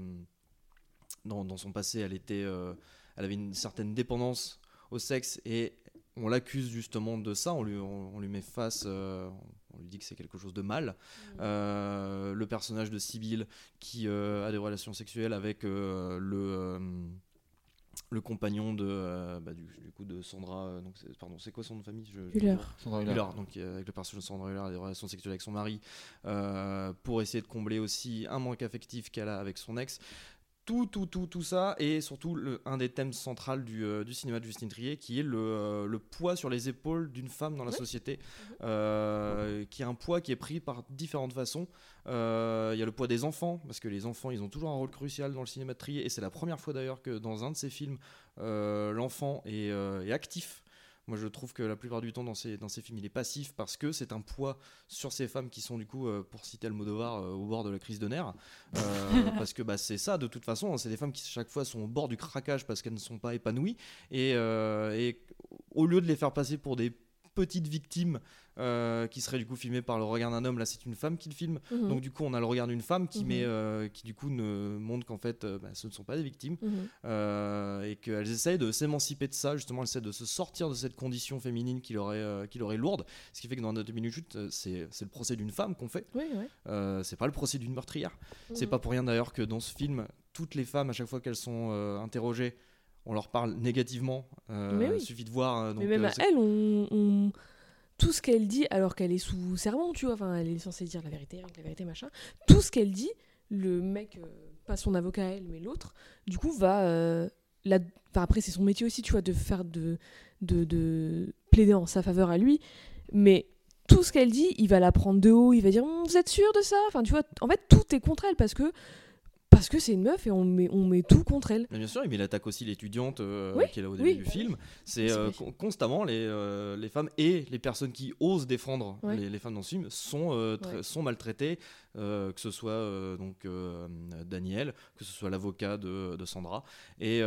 dans, dans son passé, elle était, euh, elle avait une certaine dépendance au sexe et on l'accuse justement de ça. On lui, on, on lui met face, euh, on lui dit que c'est quelque chose de mal. Euh, le personnage de Sibyl qui euh, a des relations sexuelles avec euh, le euh, le compagnon de euh, bah, du, du coup de Sandra euh, donc c'est- pardon c'est quoi son nom de famille? Je, je- Hüller. Sandra Hüller. donc euh, avec le personnage de Sandra Hüller a des relations sexuelles avec son mari euh, pour essayer de combler aussi un manque affectif qu'elle a avec son ex tout, tout, tout, tout ça, et surtout le, un des thèmes centraux du, euh, du cinéma de Justine Trier, qui est le, euh, le poids sur les épaules d'une femme dans la société, euh, qui est un poids qui est pris par différentes façons. Il y a le poids des enfants, parce que les enfants, ils ont toujours un rôle crucial dans le cinéma de Trier, et c'est la première fois d'ailleurs que dans un de ses films, l'enfant est, est actif. Moi, je trouve que la plupart du temps, dans ces, dans ces films, il est passif parce que c'est un poids sur ces femmes qui sont, du coup, euh, pour citer Almodovar, euh, au bord de la crise de nerfs. Euh, parce que bah, c'est ça, de toute façon. hein, c'est des femmes qui, chaque fois, sont au bord du craquage parce qu'elles ne sont pas épanouies. Et, euh, et au lieu de les faire passer pour des petites victimes euh, qui seraient du coup filmées par le regard d'un homme là c'est une femme qui le filme Mhm. donc du coup on a le regard d'une femme qui Mhm. met euh, qui du coup ne montre qu'en fait euh, bah, ce ne sont pas des victimes Mhm. et qu'elles essayent de s'émanciper de ça justement elles essaient de se sortir de cette condition féminine qui leur est, qui leur est lourde ce qui fait que dans Anatomie d'une chute c'est le procès d'une femme qu'on fait Oui, ouais. C'est pas le procès d'une meurtrière c'est Mhm. pas pour rien d'ailleurs que dans ce film toutes les femmes à chaque fois qu'elles sont interrogées on leur parle négativement euh, oui. suffit de voir euh, donc, mais même euh, à elle, on, on- tout ce qu'elle dit, alors qu'elle est sous serment, tu vois, enfin, elle est censée dire la vérité, avec la vérité, machin. Tout ce qu'elle dit, le mec, pas son avocat à elle, mais l'autre, du coup, va. la... enfin, après, c'est son métier aussi, tu vois, de faire de, de, de plaider en sa faveur à lui. Mais tout ce qu'elle dit, il va la prendre de haut, il va dire Hum, Vous êtes sûr de ça? Enfin, tu vois, en fait, tout est contre elle parce que parce que c'est une meuf et on met, on met tout contre elle. Mais bien sûr, mais il attaque aussi l'étudiante euh, Oui, qui est là au début oui, du film. C'est euh, constamment les, euh, les femmes et les personnes qui osent défendre Ouais. les, les femmes dans ce film sont, euh, Ouais. sont maltraitées, que ce soit donc Daniel, que ce soit l'avocat de, de Sandra. Et,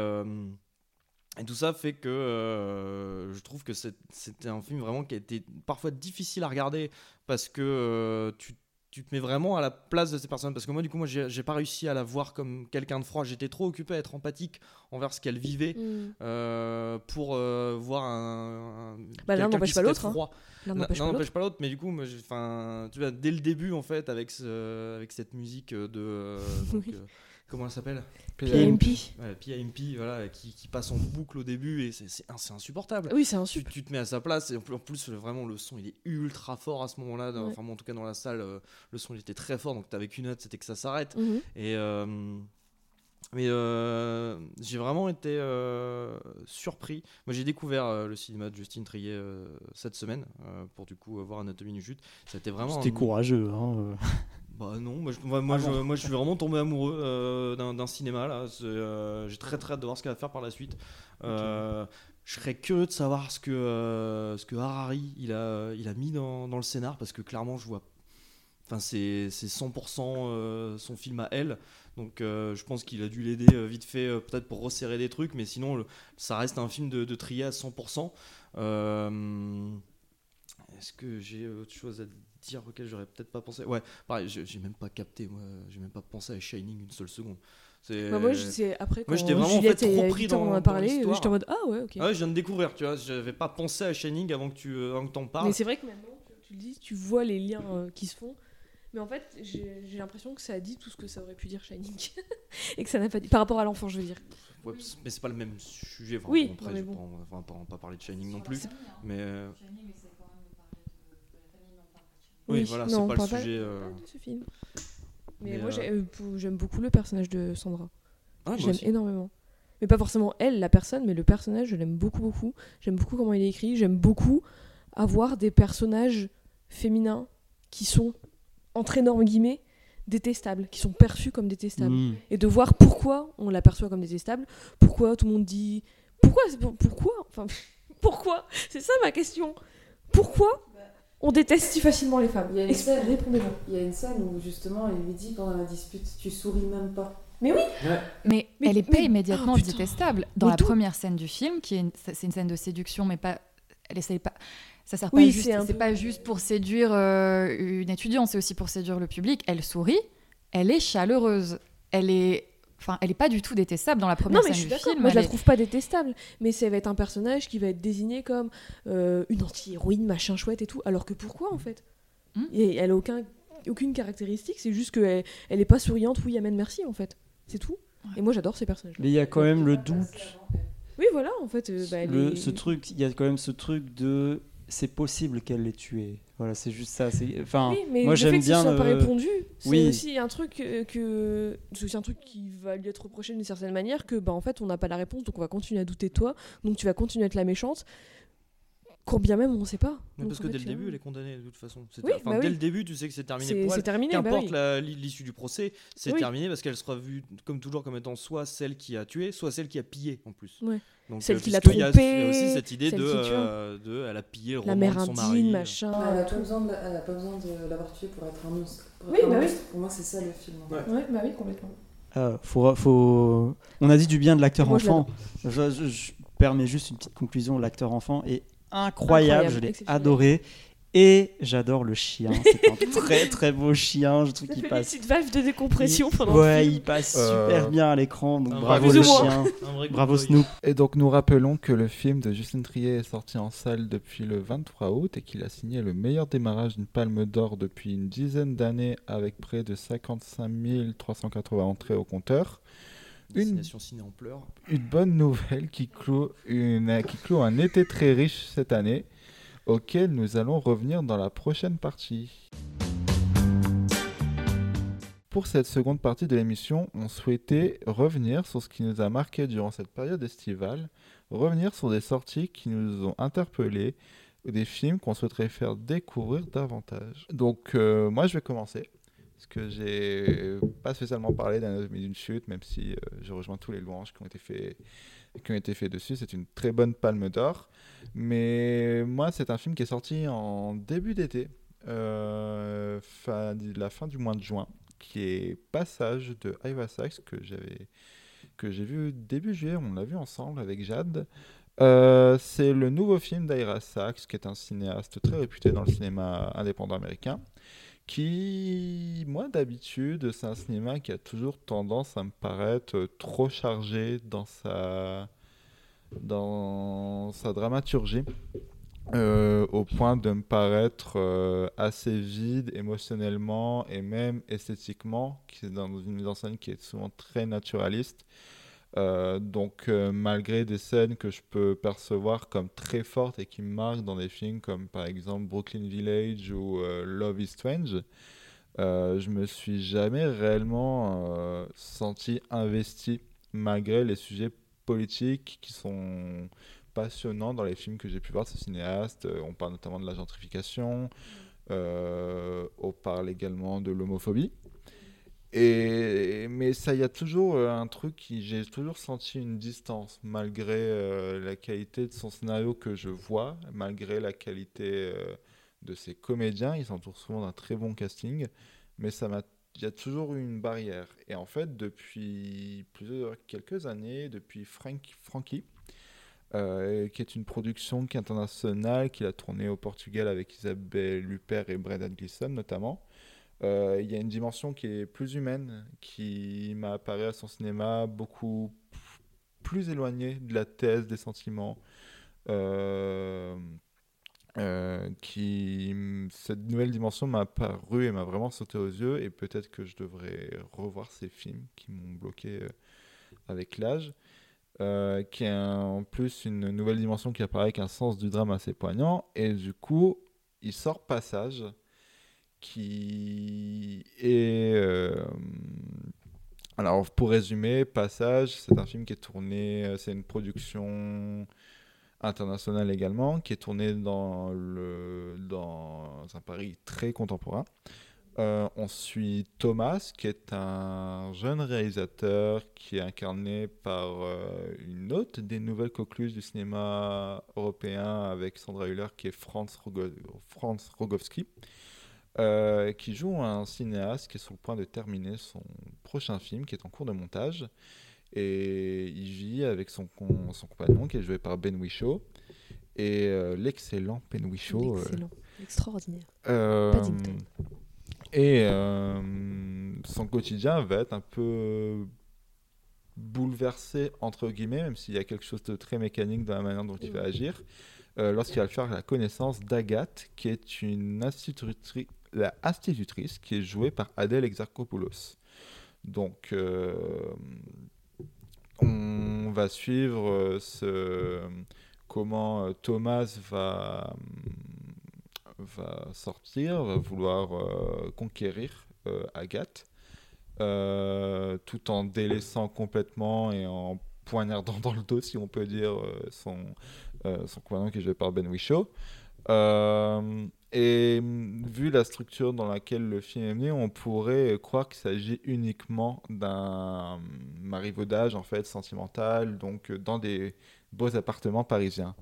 et tout ça fait que euh, je trouve que c'était un film vraiment qui a été parfois difficile à regarder parce que euh, tu tu te mets vraiment à la place de ces personnes. Parce que moi du coup moi j'ai pas réussi à la voir comme quelqu'un de froid. J'étais trop occupé à être empathique envers ce qu'elle vivait Mm. euh, pour euh, voir un, un- Bah, l'un quelqu'un n'empêche pas l'autre, hein. L'un L'un n'empêche pas l'autre. mais du coup moi, tu vois dès le début en fait avec ce- avec cette musique de euh, donc, euh, comment elle s'appelle? PIMP. Ouais, PIMP, voilà, qui, qui passe en boucle au début et c'est c'est ins- c'est insupportable. Oui, c'est tu, insupportable. tu te mets à sa place et en plus, en plus, vraiment le son il est ultra fort à ce moment-là. Ouais. Enfin moi, en tout cas dans la salle, euh, le son il était très fort donc t'avais qu'une note, c'était que ça s'arrête. Mhm. Et euh, Mais euh, j'ai vraiment été euh, surpris. Moi, j'ai découvert euh, le cinéma de Justine Trier euh, cette semaine euh, pour du coup voir Anatomie d'une chute. C'était vraiment. C'était un- courageux. Hein, euh. Bah non, moi, je, moi, Ah je, bon. moi, je suis vraiment tombé amoureux euh, d'un cinéma là. Euh, j'ai très très hâte de voir ce qu'elle va faire par la suite. Euh, Je serais curieux de savoir ce que ce que Harari il a il a mis dans, dans le scénar parce que clairement je vois. Enfin c'est c'est 100% euh, son film à elle. Donc je pense qu'il a dû l'aider vite fait peut-être pour resserrer des trucs, mais sinon le- ça reste un film de, de Trier à 100%. Euh, est-ce que j'ai autre chose à dire auquel j'aurais peut-être pas pensé Ouais, pareil, j'ai même pas capté, moi, j'ai même pas pensé à Shining une seule seconde. C'est- Bah, moi, sais, après, moi quand j'étais vraiment en fait, trop pris dans, m'en a dans parlé, l'histoire. j'étais en mode, ah ouais, ok. je viens de découvrir, tu vois, j'avais pas pensé à Shining avant que tu euh, avant que t'en parles. Mais c'est vrai que maintenant, tu, tu le dis, tu vois les liens euh, qui se font. Mais en fait, j'ai l'impression que ça a dit tout ce que ça aurait pu dire Shining. et que ça n'a pas dit. Par rapport à l'enfant, je veux dire. Ouais, mais c'est pas le même sujet. Enfin, Oui, bon, après, mais bon. pas, on va pas, on va pas parler de Shining non plus. C'est- Mais euh, Oui, oui, voilà, c'est pas le pas sujet. euh, de ce film. Mais, Mais, moi, euh, euh, j'aime beaucoup le personnage de Sandra. Ah, j'aime énormément. Mais pas forcément elle, la personne, mais le personnage, je l'aime beaucoup, beaucoup. J'aime beaucoup comment il est écrit. J'aime beaucoup avoir des personnages féminins qui sont, entre énormes guillemets, détestables, qui sont perçus comme détestables. Mm. Et de voir pourquoi on l'aperçoit comme détestable, pourquoi tout le monde dit. Pourquoi Pourquoi Enfin, pourquoi? C'est ça ma question. Pourquoi on déteste si facilement les femmes Il y a une scène, Répondez-moi. il y a une scène où justement il lui dit pendant la dispute tu souris même pas. Mais oui Mais, Mais- elle est pas mais- immédiatement oh, détestable. Dans Mais la tout- première scène du film, qui est une, c'est une scène de séduction, mais pas, elle essaye pas. Ça sert Oui, pas juste. c'est un C'est peu- pas juste pour séduire euh, une étudiante, c'est aussi pour séduire le public. Elle sourit, elle est chaleureuse, elle est, enfin, elle est pas du tout détestable dans la première Non, mais je suis du d'accord. film. Moi, je la est- trouve pas détestable. Mais ça va être un personnage qui va être désigné comme euh, une anti-héroïne, machin chouette et tout. Alors que pourquoi, en fait? Hmm Et Elle a aucun, aucune caractéristique. C'est juste qu'elle elle est pas souriante. Oui, amen, merci, en fait. C'est tout. Et moi, j'adore ces personnages. Mais il y a quand même le doute. Oui, voilà, en fait. euh, bah, elle le- est- ce truc, il y a quand même ce truc de c'est possible qu'elle l'ait tué. Voilà, c'est juste ça. Enfin, Oui, mais moi j'aime que bien. ce soit pas répondu, c'est Oui. aussi un truc euh, que c'est aussi un truc qui va lui être reproché d'une certaine manière que bah en fait on n'a pas la réponse donc on va continuer à douter de toi donc tu vas continuer à être la méchante quand bien même on ne sait pas. Mais parce que dès le début, elle est condamnée de toute façon. C'est- Oui, enfin, bah dès oui. le début, tu sais que c'est terminé C'est- terminé, bah Qu'importe oui. l'issue du procès, c'est Oui. terminé parce qu'elle sera vue comme toujours comme étant soit celle qui a tué, soit celle qui a pillé en plus. Ouais. Donc, Celle euh, qui l'a a- Il y a trompé, aussi cette idée de, euh, de, elle a pillé le La roman mère de son mari. machin. elle a pas besoin de, elle a pas besoin de l'avoir tué pour être un monstre. Pour Oui, bah oui. Pour moi c'est ça le film. fait. Ouais, bah oui, complètement. Faut, faut... On a dit du bien de l'acteur enfant. Je, je- je permets juste une petite conclusion. L'acteur enfant est incroyable. Incroyable, je l'ai adoré. Et j'adore le chien. C'est un très très beau chien. Je trouve qu'il passe. des petites valves de décompression il- pendant le Ouais, film. il passe Euh, super bien à l'écran. Donc un bravo le chien. Bravo. Snoop. Et donc nous rappelons que le film de Justine Trier est sorti en salle depuis le 23 août et qu'il a signé le meilleur démarrage d'une palme d'or depuis une dizaine d'années avec près de 55 380 entrées au compteur. Une, Destination ciné en pleurs. une bonne nouvelle qui clôt, une, qui clôt un été très riche cette année auquel nous allons revenir dans la prochaine partie. Pour cette seconde partie de l'émission, on souhaitait revenir sur ce qui nous a marqué durant cette période estivale, revenir sur des sorties qui nous ont interpellés, ou des films qu'on souhaiterait faire découvrir davantage. Donc euh, moi je vais commencer, parce que j'ai pas spécialement parlé d'Anatomie d'une chute, même si euh, je rejoins tous les louanges qui ont été faits dessus. C'est une très bonne palme d'or. Mais moi, c'est un film qui est sorti en début d'été, euh, la fin du mois de juin, qui est Passage de Iva Sachs, que j'avais que j'ai vu début juillet, on l'a vu ensemble avec Jade. Euh, c'est le nouveau film d'Ira Sachs, qui est un cinéaste très réputé dans le cinéma indépendant américain, qui, moi d'habitude, c'est un cinéma qui a toujours tendance à me paraître euh, trop chargé dans sa, dans sa dramaturgie, euh, au point de me paraître euh, assez vide émotionnellement et même esthétiquement, qui est dans une mise en scène qui est souvent très naturaliste. Euh, donc, euh, malgré des scènes que je peux percevoir comme très fortes et qui me marquent dans des films comme par exemple Brooklyn Village ou euh, Love is Strange, je me suis jamais réellement senti investi malgré les sujets politiques qui sont passionnants dans les films que j'ai pu voir de ce cinéaste. On parle notamment de la gentrification, euh, on parle également de l'homophobie. Mais ça, il y a toujours euh, un truc j'ai toujours senti une distance, malgré euh, la qualité de son scénario que je vois, malgré la qualité euh, de ses comédiens. Ils s'entourent souvent d'un très bon casting, mais ça il y a toujours eu une barrière. Et en fait, depuis plusieurs, quelques années, depuis Frank, qui est une production qui est internationale, qu'il a tourné au Portugal avec Isabelle Huppert et Brendan Gleeson notamment. Euh, il y a une dimension qui est plus humaine, qui m'a apparu à son cinéma beaucoup plus éloignée de la thèse des sentiments. Euh, euh, cette nouvelle dimension m'a apparu et m'a vraiment sauté aux yeux et peut-être que je devrais revoir ces films qui m'ont bloqué avec l'âge qui est en plus une nouvelle dimension qui apparaît avec un sens du drame assez poignant et du coup il sort Passage qui est euh, alors pour résumer Passage c'est un film qui est tourné euh, c'est une production internationale également qui est tourné dans le dans un Paris très contemporain. Euh, on suit Thomas, qui est un jeune réalisateur qui est incarné par une autre des nouvelles coqueluches du cinéma européen avec Sandra Hüller, qui est Franz, Rogo- Franz Rogowski, euh, qui joue un cinéaste qui est sur le point de terminer son prochain film, qui est en cours de montage. Et il vit avec son, compagnon, qui est joué par Ben Whishaw, et euh, l'excellent Ben Whishaw. euh, L'excellent, l'extraordinaire. euh, Paddington. et son quotidien va être un peu bouleversé, entre guillemets, même s'il y a quelque chose de très mécanique dans la manière dont il va agir, euh, lorsqu'il va faire la connaissance d'Agathe, qui est une institutrice, la institutrice qui est jouée par Adèle Exarchopoulos. Donc, euh, on va suivre euh, ce, comment euh, Thomas va, va sortir, va vouloir conquérir Agathe, tout en délaissant complètement et en poignardant dans le dos, si on peut dire, son, son qui est joué par Ben Whishaw. Euh, et mm, vu la structure dans laquelle le film est mené, on pourrait croire qu'il s'agit uniquement d'un mm, marivaudage en fait sentimental, donc euh, dans des beaux appartements parisiens.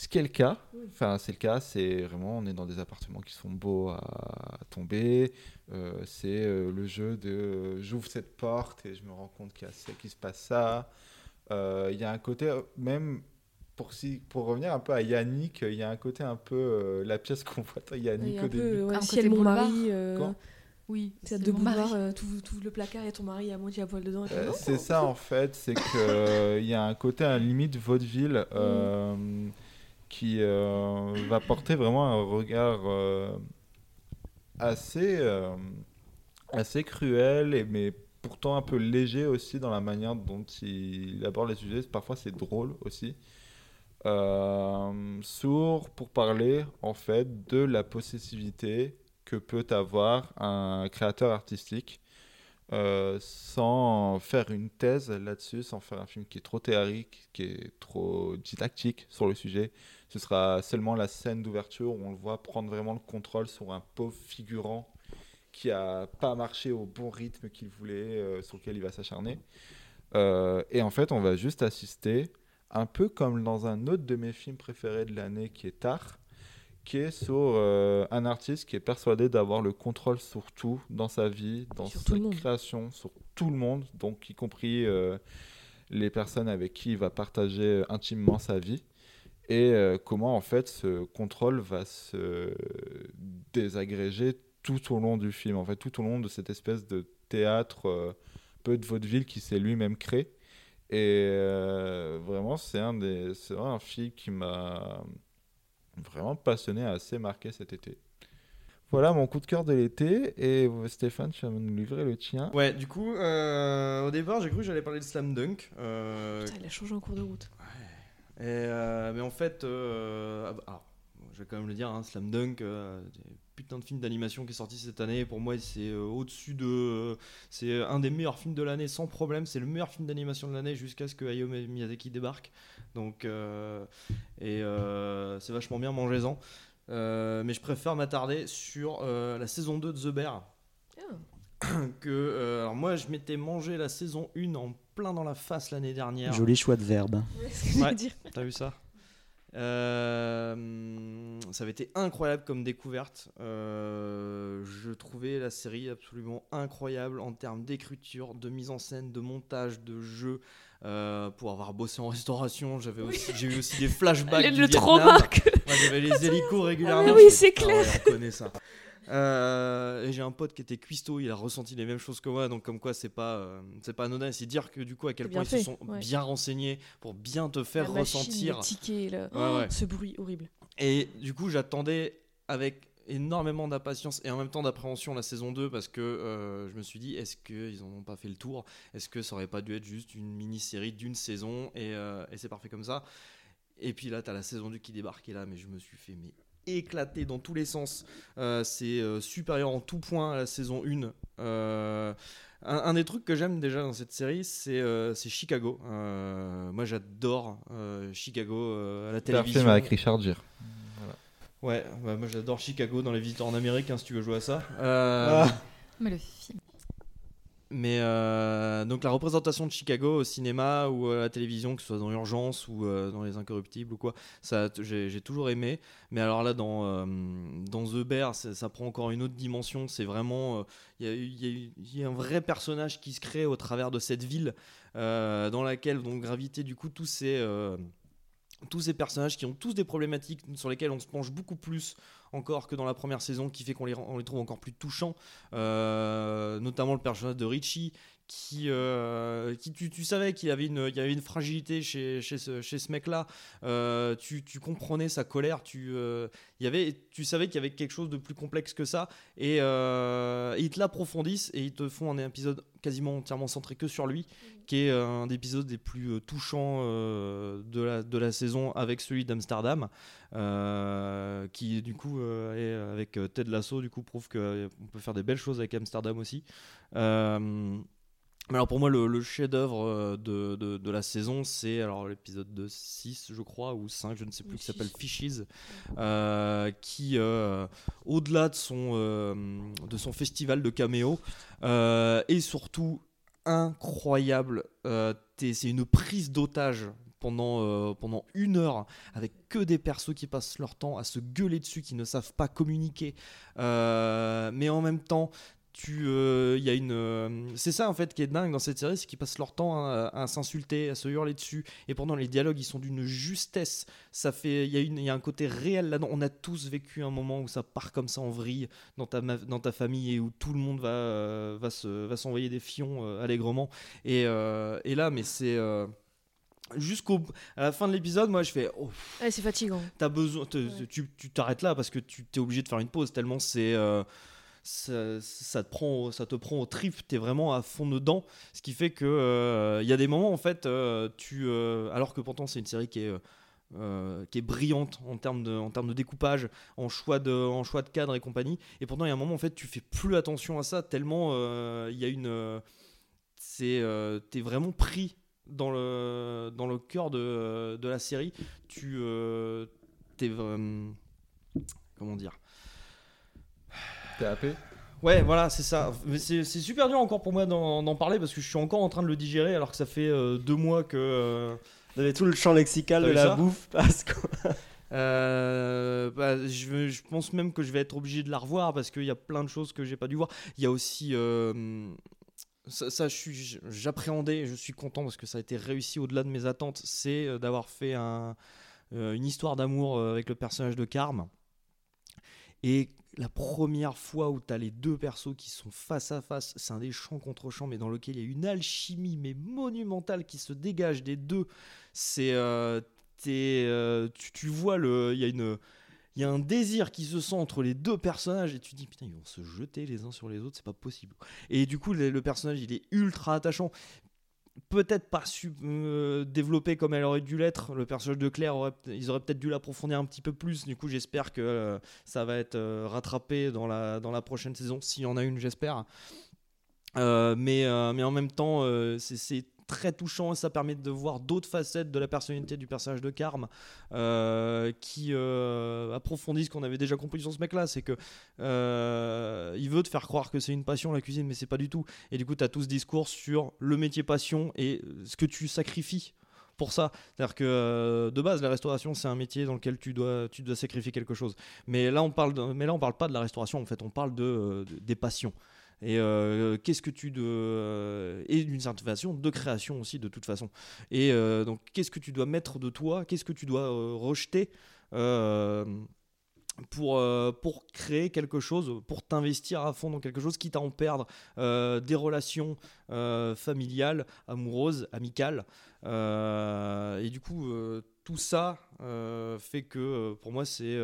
Ce qui est le cas, enfin c'est le cas, c'est vraiment on est dans des appartements qui sont beaux à tomber. Euh, c'est euh, le jeu de euh, j'ouvre cette porte et je me rends compte qu'il y a ça, qu'il se passe ça. Il y a un côté même pour si pour revenir un peu à Yannick, il y a un côté un peu euh, la pièce qu'on voit Yannick a au début. ouais, Un ciel côté mon mari. euh, Oui, C'est de boulevard, euh, tout, tout le placard et ton mari à moitié à poil dedans. Euh, c'est ça en fait, c'est que euh, il y a un côté à la limite vaudeville euh, qui euh, va porter vraiment un regard euh, assez euh, assez cruel et mais pourtant un peu léger aussi dans la manière dont il aborde les sujets. Parfois c'est drôle aussi. Euh, sourd pour parler en fait de la possessivité que peut avoir un créateur artistique euh, sans faire une thèse là-dessus, sans faire un film qui est trop théorique, qui est trop didactique sur le sujet. Ce sera seulement la scène d'ouverture où on le voit prendre vraiment le contrôle sur un pauvre figurant qui a pas marché au bon rythme qu'il voulait, euh, sur lequel il va s'acharner. Et en fait, on va juste assister, un peu comme dans un autre de mes films préférés de l'année qui est Tar, qui est sur euh, un artiste qui est persuadé d'avoir le contrôle sur tout dans sa vie, dans Sur sa tout le monde. création, sur tout le monde, donc y compris euh, les personnes avec qui il va partager euh, intimement sa vie. Et euh, comment en fait ce contrôle va se désagréger tout au long du film, en fait tout au long de cette espèce de théâtre peu de vaudeville qui s'est lui-même créé. Et euh, vraiment, c'est un, des, c'est vraiment un film qui m'a vraiment passionné, assez marqué cet été. Voilà mon coup de cœur de l'été. Et Stéphane, tu vas nous livrer le tien. Ouais, du coup, euh, au départ, j'ai cru que j'allais parler de Slam Dunk. euh, Putain, il a changé en cours de route. et, euh, mais en fait, euh, ah bah, alors, je vais quand même le dire, hein, Slam Dunk, euh, putain de film d'animation qui est sorti cette année. Pour moi, c'est euh, au-dessus de. euh, c'est un des meilleurs films de l'année sans problème. C'est le meilleur film d'animation de l'année jusqu'à ce que Hayao Miyazaki débarque. Donc, euh, et euh, c'est vachement bien, mangez-en. Euh, mais je préfère m'attarder sur euh, la saison 2 de The Bear. que euh, alors moi je m'étais mangé la saison 1 en plein dans la face l'année dernière. Joli choix de verbe. Ouais, que. T'as vu ça? Euh, Ça avait été incroyable comme découverte. Euh, je trouvais la série absolument incroyable en termes d'écriture, de mise en scène, de montage, de jeu. Euh, pour avoir bossé en restauration, j'avais aussi, j'ai eu aussi des flashbacks. Le- du le Vietnam. trauma que- Ouais, j'avais les hélicos régulièrement. Ah oui, c'est clair. ouais, on connaît ça. Euh, et j'ai un pote qui était cuistot, il a ressenti les mêmes choses que moi, donc comme quoi c'est pas euh, c'est pas anodin. C'est dire que du coup à quel point ils se sont ouais. bien renseignés pour bien te faire La ressentir. le ticket, le- Ouais, ouais. ce bruit horrible. Et du coup j'attendais avec énormément d'impatience et en même temps d'appréhension la saison 2 parce que euh, je me suis dit est-ce qu'ils en ont pas fait le tour? Est-ce que ça aurait pas dû être juste une mini-série d'une saison et, euh, et c'est parfait comme ça? Et puis là t'as la saison 2 qui débarque et là mais je me suis fait mais éclaté dans tous les sens. Euh, c'est euh, supérieur en tout point à la saison 1. Euh, un, un des trucs que j'aime déjà dans cette série, c'est euh, c'est Chicago. Euh, moi, j'adore euh, Chicago euh, à la télévision. film avec Richard Gere. Voilà. Ouais, bah, moi j'adore Chicago dans les visiteurs en Amérique, hein, si tu veux jouer à ça. Euh, Ah. Mais le film. Mais euh, donc la représentation de Chicago au cinéma ou à la télévision, que ce soit dans Urgence ou euh, dans Les Incorruptibles ou quoi, ça j'ai toujours aimé. Mais alors là, dans, euh, dans The Bear, ça, prend encore une autre dimension. C'est vraiment. Il y, a un vrai personnage qui se crée au travers de cette ville dans laquelle vont graviter du coup tous ces. Tous ces personnages qui ont tous des problématiques sur lesquelles on se penche beaucoup plus encore que dans la première saison, qui fait qu'on les, on les trouve encore plus touchants. Euh, notamment le personnage de Richie, qui, euh, qui tu, tu savais qu'il y avait une, il y avait une fragilité chez, chez ce, chez ce mec-là. Euh, tu, tu comprenais sa colère. Tu, euh, il y avait, tu savais qu'il y avait quelque chose de plus complexe que ça. Et, ils te l'approfondissent et ils te font un épisode quasiment entièrement centré que sur lui, qui est un des épisodes les plus touchants de, la, de la saison avec celui d'Amsterdam, qui du coup est avec Ted Lasso, du coup prouve qu'on peut faire des belles choses avec Amsterdam aussi. Euh, mais alors pour moi, le, le chef-d'œuvre euh, de, de, de la saison, c'est alors l'épisode de 6, je crois, ou 5, je ne sais plus, qui s'appelle Fishes, euh, qui, euh, au-delà de, son, euh, de son festival de caméo, est surtout incroyable. C'est une prise d'otage pendant, euh, pendant une heure avec que des persos qui passent leur temps à se gueuler dessus, qui ne savent pas communiquer. Euh, mais en même temps, tu euh, il y a une euh, c'est ça en fait qui est dingue dans cette série c'est qu'ils passent leur temps à, à s'insulter à se hurler dessus. Et pendant les dialogues ils sont d'une justesse. Ça fait il y a une il y a un côté réel là-dedans. On a tous vécu un moment où ça part comme ça en vrille dans ta dans ta famille et où tout le monde va euh, va se va s'envoyer des fions euh, allègrement. Et, euh, et là mais c'est euh, jusqu'au à la fin de l'épisode moi je fais oh, Ouais, c'est fatigant. T'as besoin, te- tu tu t'arrêtes là parce que tu t'es obligé de faire une pause tellement c'est euh, ça, te prend, ça te prend au trip. T'es vraiment à fond dedans, ce qui fait que euh, il y a des moments en fait, euh, tu, euh, alors que pourtant c'est une série qui est euh, euh, qui est brillante en termes de, en termes de découpage, en choix de, en choix de cadre et compagnie. Et pourtant, il y a un moment en fait, tu fais plus attention à ça tellement euh, il y a une, euh, c'est, euh, t'es vraiment pris dans le, dans le cœur de, de la série. Tu, euh, t'es comment dire. T'es happé Ouais, voilà, c'est ça. Mais C'est super dur encore pour moi d'en parler parce que je suis encore en train de le digérer alors que ça fait euh, deux mois que. euh, Vous avez tout le champ lexical de la bouffe parce que. Euh, bah, je, pense même que je vais être obligé de la revoir parce qu'il y a plein de choses que j'ai pas dû voir. Il y a aussi. euh, ça, j'appréhendais, je suis content parce que ça a été réussi au-delà de mes attentes. C'est d'avoir fait un, euh, une histoire d'amour avec le personnage de Carme. Et la première fois où tu as les deux persos qui sont face à face, c'est un des champs contre champs, mais dans lequel il y a une alchimie mais monumentale qui se dégage des deux. C'est euh, euh, tu, vois le, il y a une, il y a un désir qui se sent entre les deux personnages et tu te dis putain ils vont se jeter les uns sur les autres, c'est pas possible. Et du coup le personnage il est ultra attachant. Peut-être pas su euh, comme elle aurait dû l'être. Le personnage de Claire, aurait, ils auraient peut-être dû l'approfondir un petit peu plus. Du coup, j'espère que euh, ça va être euh, rattrapé dans la, dans la prochaine saison, s'il y en a une, j'espère. Mais, mais en même temps, c'est très touchant et ça permet de voir d'autres facettes de la personnalité du personnage de Carme euh, qui euh, approfondit ce qu'on avait déjà compris sur ce mec là c'est que euh, il veut te faire croire que c'est une passion la cuisine mais c'est pas du tout et du coup tu as tout ce discours sur le métier passion et ce que tu sacrifies pour ça. C'est-à-dire que euh, de base, la restauration, c'est un métier dans lequel tu dois, tu dois sacrifier quelque chose. Mais là, on parle, mais là, on parle pas de la restauration. En fait, on parle de- des passions. Et euh, qu'est-ce que tu de euh, et d'une certaine façon de création aussi de toute façon. Et euh, donc, qu'est-ce que tu dois mettre de toi? Qu'est-ce que tu dois rejeter pour, pour créer quelque chose, pour t'investir à fond dans quelque chose, quitte à en perdre des relations familiales, amoureuses, amicales. Et du coup, tout ça fait que pour moi, c'est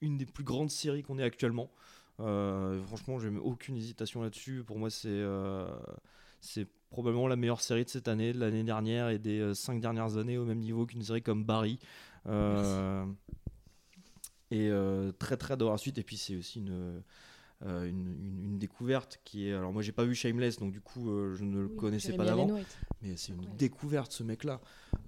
une des plus grandes séries qu'on ait actuellement. Euh, franchement, j'ai aucune hésitation là-dessus. Pour moi, c'est euh, c'est probablement la meilleure série de cette année, de l'année dernière et des euh, cinq dernières années, au même niveau qu'une série comme Barry. Euh, et euh, très très dans la suite. Et puis c'est aussi une, une, une- une découverte qui est. Alors moi j'ai pas vu Shameless, donc du coup euh, je ne le Oui, connaissais pas d'avant. Mais c'est une découverte ce mec-là.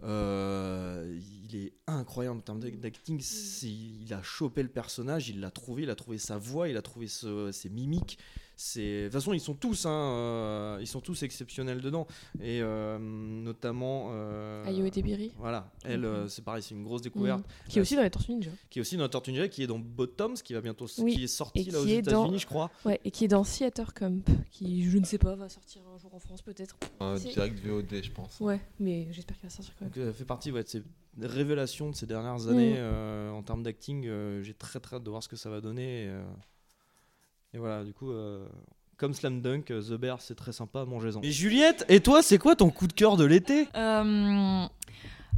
Euh, il est incroyable en termes d'ac- d'acting. Il a chopé le personnage, il l'a trouvé, il a trouvé sa voix, il a trouvé ce- ses mimiques. C'est de toute façon ils sont tous, hein, euh, ils sont tous exceptionnels dedans. Et euh, notamment. Euh, Ayo Edebiri. Voilà, elle, Mhm. euh, c'est pareil, c'est une grosse découverte. Mhm. Qui est aussi dans les Tortues Ninja. Qui est aussi dans les Tortues Ninja, qui est dans Bottoms, qui va bientôt, Oui, qui est sorti et là aux dans- États-Unis, je crois. Ouais, et qui est dans Theater Camp, qui, je ne sais pas, va sortir un jour en France peut-être. Un C'est- direct VOD, je pense. Ouais, mais j'espère qu'il va sortir quand même. Donc, euh, fait partie ouais, de ces révélations de ces dernières Mm. années euh, en termes d'acting. euh, J'ai très très hâte de voir ce que ça va donner. Et, euh, et voilà, du coup, euh, comme Slam Dunk, euh, The Bear, c'est très sympa, mangez-en. Et Juliette, et toi, c'est quoi ton coup de cœur de l'été? Euh,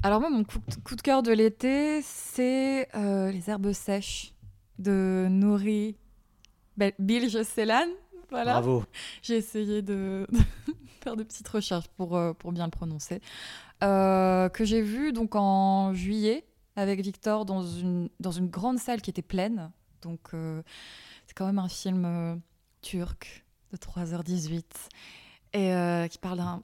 alors moi, mon coup, de cœur de l'été, c'est euh, les herbes sèches de Nouri Bel- Bilge. Voilà. Bravo. J'ai essayé de, de faire de petites recherches pour, pour bien le prononcer. Euh, que j'ai vu donc en juillet avec Victor dans une, dans une grande salle qui était pleine. Donc euh, c'est quand même un film euh, turc de 3h18 et euh, qui parle d'un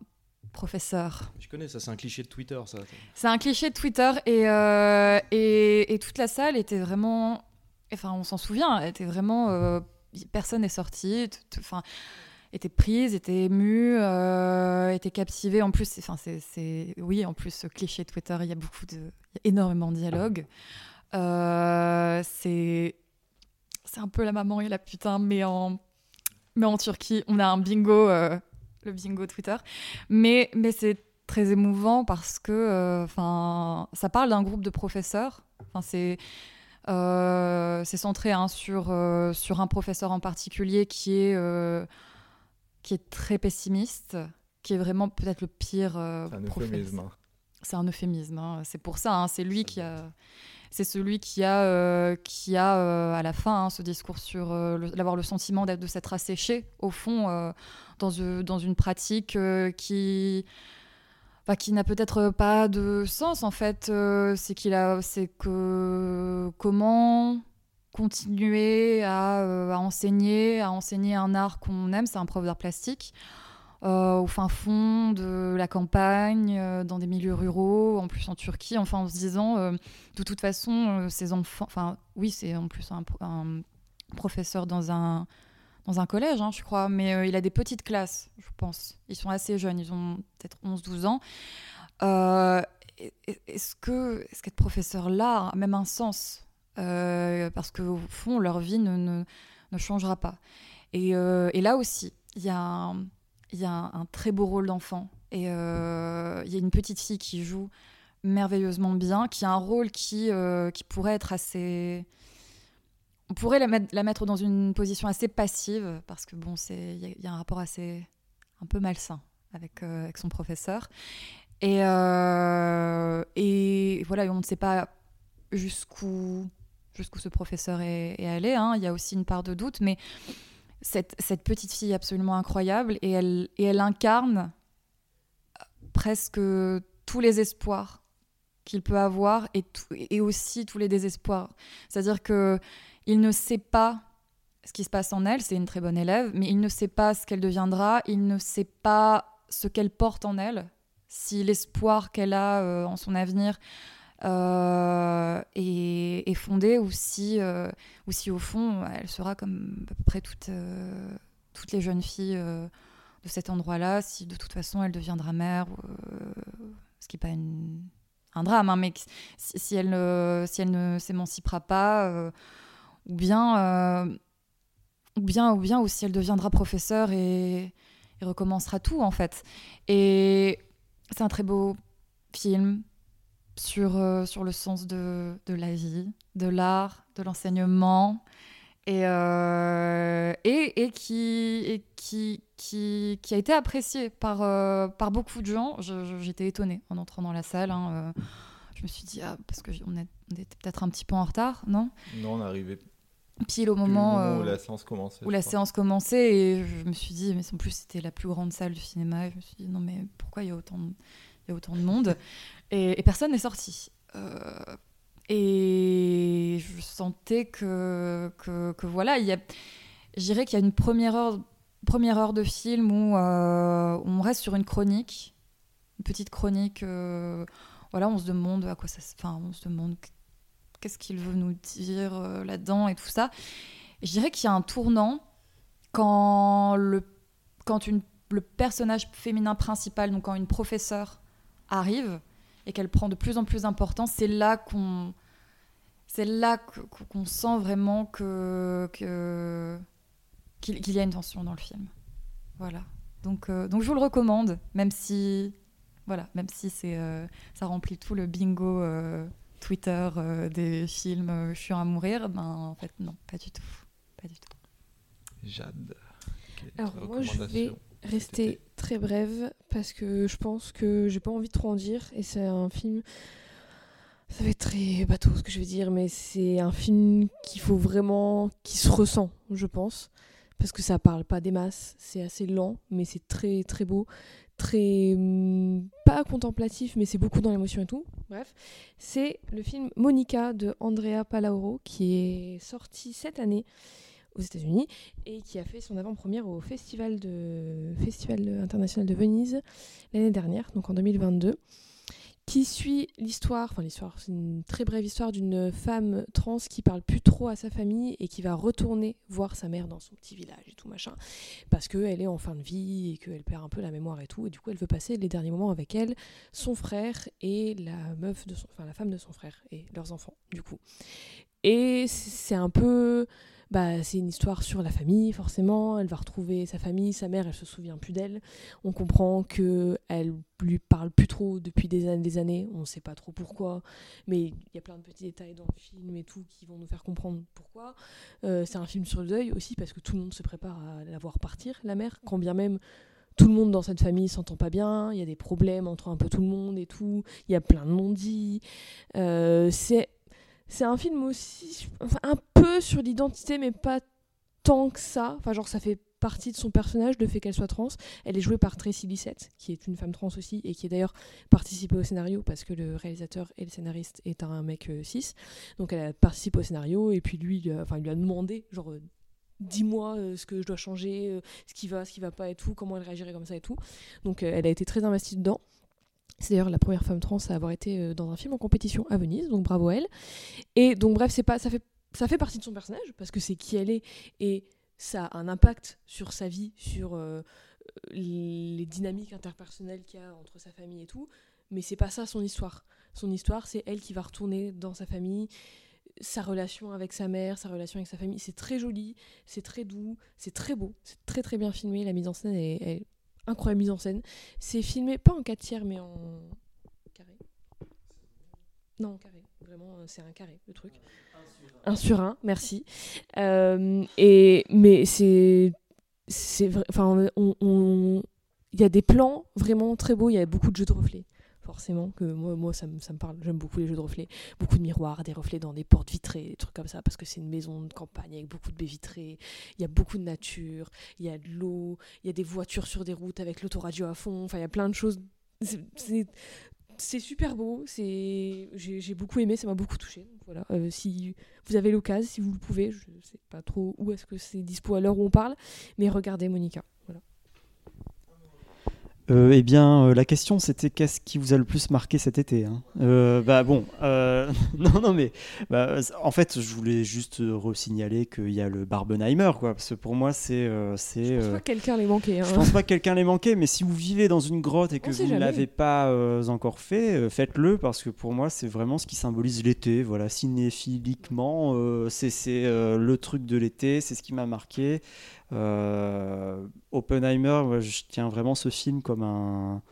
professeur Je connais, ça c'est un cliché de Twitter, ça. c'est un cliché de Twitter et, euh, et, et toute la salle était vraiment. Enfin, on s'en souvient, était vraiment. euh, personne n'est sorti. Enfin, était prise, était émue, euh, était captivée. En plus, enfin, c'est, oui, en plus, ce cliché de Twitter, il y a beaucoup de, y a énormément de dialogues. C'est, c'est un peu la maman et la putain, mais en, mais en Turquie, on a un bingo, euh, le bingo Twitter. Mais, mais c'est très émouvant parce que, euh, ça parle d'un groupe de professeurs. Enfin, c'est euh, c'est centré hein, sur, sur un professeur en particulier qui est, qui est très pessimiste, qui est vraiment peut-être le pire C'est un professeur. euphémisme. hein. C'est un euphémisme. hein. C'est pour ça. hein. C'est lui qui a. C'est celui qui a, euh, qui a euh, à la fin hein, ce discours sur euh, d'avoir le sentiment de s'être asséché au fond dans, une- dans une pratique qui qui n'a peut-être pas de sens en fait. C'est qu'il a, c'est que comment continuer à, à enseigner, à enseigner un art qu'on aime. C'est un prof d'art plastique euh, au fin fond de la campagne, euh, dans des milieux ruraux, en plus en Turquie, enfin en se disant, euh, de toute façon, ces enfants, enfin oui, c'est en plus un, pro- un professeur dans un, dans un collège, hein, je crois, mais il a des petites classes, je pense. Ils sont assez jeunes, ils ont peut-être 11-12 ans. Est- est- est-ce que, est-ce qu'être professeur là a même un sens Parce qu'au fond, leur vie ne, ne, changera pas. Et, et là aussi, il y a il y a un, très beau rôle d'enfant. Et euh, il y a une petite fille qui joue merveilleusement bien, qui a un rôle qui, euh, qui pourrait être assez. On pourrait la mettre, la mettre dans une position assez passive, parce que bon, il y, a- un rapport assez. un peu malsain avec, euh, avec son professeur. Et, euh, et voilà, on ne sait pas jusqu'où jusqu'où ce professeur est, est allé. hein. Il y a aussi une part de doute, mais cette, petite fille absolument incroyable et elle, incarne presque tous les espoirs qu'il peut avoir et aussi tous les désespoirs. C'est-à-dire que il ne sait pas ce qui se passe en elle, c'est une très bonne élève, mais il ne sait pas ce qu'elle deviendra, il ne sait pas ce qu'elle porte en elle, si l'espoir qu'elle a euh, en son avenir euh, est, est fondé ou si, euh, ou si au fond elle sera comme à peu près toutes, euh, les jeunes filles euh, de cet endroit-là, si de toute façon elle deviendra mère, euh, ce qui n'est pas un drame, hein, mais si, elle, si elle ne s'émancipera pas, euh, ou bien, euh, ou bien, ou bien, ou si elle deviendra professeure et, et recommencera tout en fait. Et c'est un très beau film sur, euh, sur le sens de, de la vie, de l'art, de l'enseignement, et, euh, et, et, qui, et qui, qui, qui a été apprécié par, euh, par beaucoup de gens. J'étais étonnée en entrant dans la salle. hein, je me suis dit, ah, parce qu'on on était peut-être un petit peu en retard, non? Non, on arrivait Pile au moment, moment où la séance commençait, Où la crois. séance commençait et je me suis dit, mais en plus c'était la plus grande salle du cinéma. Et je me suis dit, non mais pourquoi il y a autant de, il y a autant de monde? Et, personne n'est sorti. Euh, et je sentais que, que, voilà, il y a, je qu'il y a une première heure, première heure de film où, euh, on reste sur une chronique, une petite chronique. euh, voilà, on se demande à quoi ça, enfin, on se demande qu'est-ce qu'il veut nous dire là-dedans et tout ça. Et je dirais qu'il y a un tournant quand le, quand une, le personnage féminin principal, donc quand une professeure arrive et qu'elle prend de plus en plus d'importance, c'est là qu'on c'est là qu'on sent vraiment que qu'il y a une tension dans le film. Voilà. Donc, euh, donc je vous le recommande, même si voilà, même si c'est euh, ça remplit tout le bingo euh, Twitter euh, des films euh, chiants à mourir, ben en fait non, pas du tout, pas du tout. Jade. quelle est Alors moi je vais recommandation rester très brève parce que je pense que j'ai pas envie de trop en dire et c'est un film ça va être très bateau ce que je vais dire mais c'est un film qu'il faut vraiment qui se ressent je pense parce que ça parle pas des masses c'est assez lent mais c'est très très beau très hum, pas contemplatif mais c'est beaucoup dans l'émotion et tout bref. C'est le film Monica de Andrea Palauro qui est sorti cette année aux États-Unis et qui a fait son avant-première au Festival, international de Venise l'année dernière, donc en 2022, qui suit l'histoire, enfin l'histoire, c'est une très brève histoire d'une femme trans qui parle plus trop à sa famille et qui va retourner voir sa mère dans son petit village et tout machin, parce qu'elle est en fin de vie et qu'elle perd un peu la mémoire et tout, et du coup elle veut passer les derniers moments avec elle, son frère et la meuf de son, enfin la femme de son frère et leurs enfants du coup. Et c'est un peu bah, c'est une histoire sur la famille, forcément. Elle va retrouver sa famille, sa mère, elle se souvient plus d'elle. On comprend que elle lui parle plus trop depuis des années, des années. On ne sait pas trop pourquoi, mais il y a plein de petits détails dans le film et tout qui vont nous faire comprendre pourquoi. Euh, c'est un film sur le deuil aussi parce que tout le monde se prépare à la voir partir, la mère, quand bien même tout le monde dans cette famille s'entend pas bien, il y a des problèmes entre un peu tout le monde et tout, il y a plein de non-dits. Euh, c'est c'est un film aussi enfin, un peu sur l'identité mais pas tant que ça. Enfin genre ça fait partie de son personnage le fait qu'elle soit trans. Elle est jouée par Tracy Lissette qui est une femme trans aussi et qui est d'ailleurs participé au scénario parce que le réalisateur et le scénariste est un mec euh, cis. Donc elle a participé au scénario et puis lui enfin il lui a demandé genre euh, dis-moi euh, ce que je dois changer euh, ce qui va ce qui va pas et tout comment elle réagirait comme ça et tout. Donc elle a été très investie dedans c'est d'ailleurs la première femme trans à avoir été euh, dans un film en compétition à Venise, donc bravo à elle. Et donc bref, c'est pas, ça fait, ça fait partie de son personnage parce que c'est qui elle est et ça a un impact sur sa vie, sur euh, les dynamiques interpersonnelles qu'il y a entre sa famille et tout. Mais c'est pas ça son histoire. Son histoire, c'est elle qui va retourner dans sa famille, sa relation avec sa mère, sa relation avec sa famille. C'est très joli, c'est très doux, c'est très beau, c'est très très bien filmé. La mise en scène est, est incroyable mise en scène. C'est filmé pas en 4 tiers mais en carré. Non, en carré. Vraiment, euh, c'est un carré le truc. Un sur un, merci. Euh, et mais c'est c'est. Enfin, on il y a des plans vraiment très beaux. Il y a beaucoup de jeux de reflets. Forcément que moi, ça, me, ça me parle. J'aime beaucoup les jeux de reflets. Beaucoup de miroirs, des reflets dans des portes vitrées, des trucs comme ça, parce que c'est une maison de campagne avec beaucoup de baies vitrées. Il y a beaucoup de nature, il y a de l'eau, il y a des voitures sur des routes avec l'autoradio à fond. Enfin, il y a plein de choses c'est- c'est super beau, j'ai j'ai beaucoup aimé, ça m'a beaucoup touché. Voilà, Euh, si vous avez l'occasion, si vous le pouvez, je sais pas trop où est-ce que c'est dispo à l'heure où on parle, mais regardez Monica. Euh, eh bien, euh, la question c'était qu'est-ce qui vous a le plus marqué cet été hein Euh, Bah bon, euh, non, non, mais bah, en fait, je voulais juste euh, resignaler qu'il y a le Barbenheimer, quoi, parce que pour moi, c'est. euh, c'est Je pense pas que quelqu'un l'ait manqué. hein. je pense pas que quelqu'un l'ait manqué, mais si vous vivez dans une grotte et que On vous ne l'avez pas euh, encore fait, euh, faites-le parce que pour moi, c'est vraiment ce qui symbolise l'été. Voilà, cinéphiliquement, euh, c'est c'est, euh, le truc de l'été, c'est ce qui m'a marqué. Euh, Oppenheimer, moi, je tiens vraiment ce film comme un,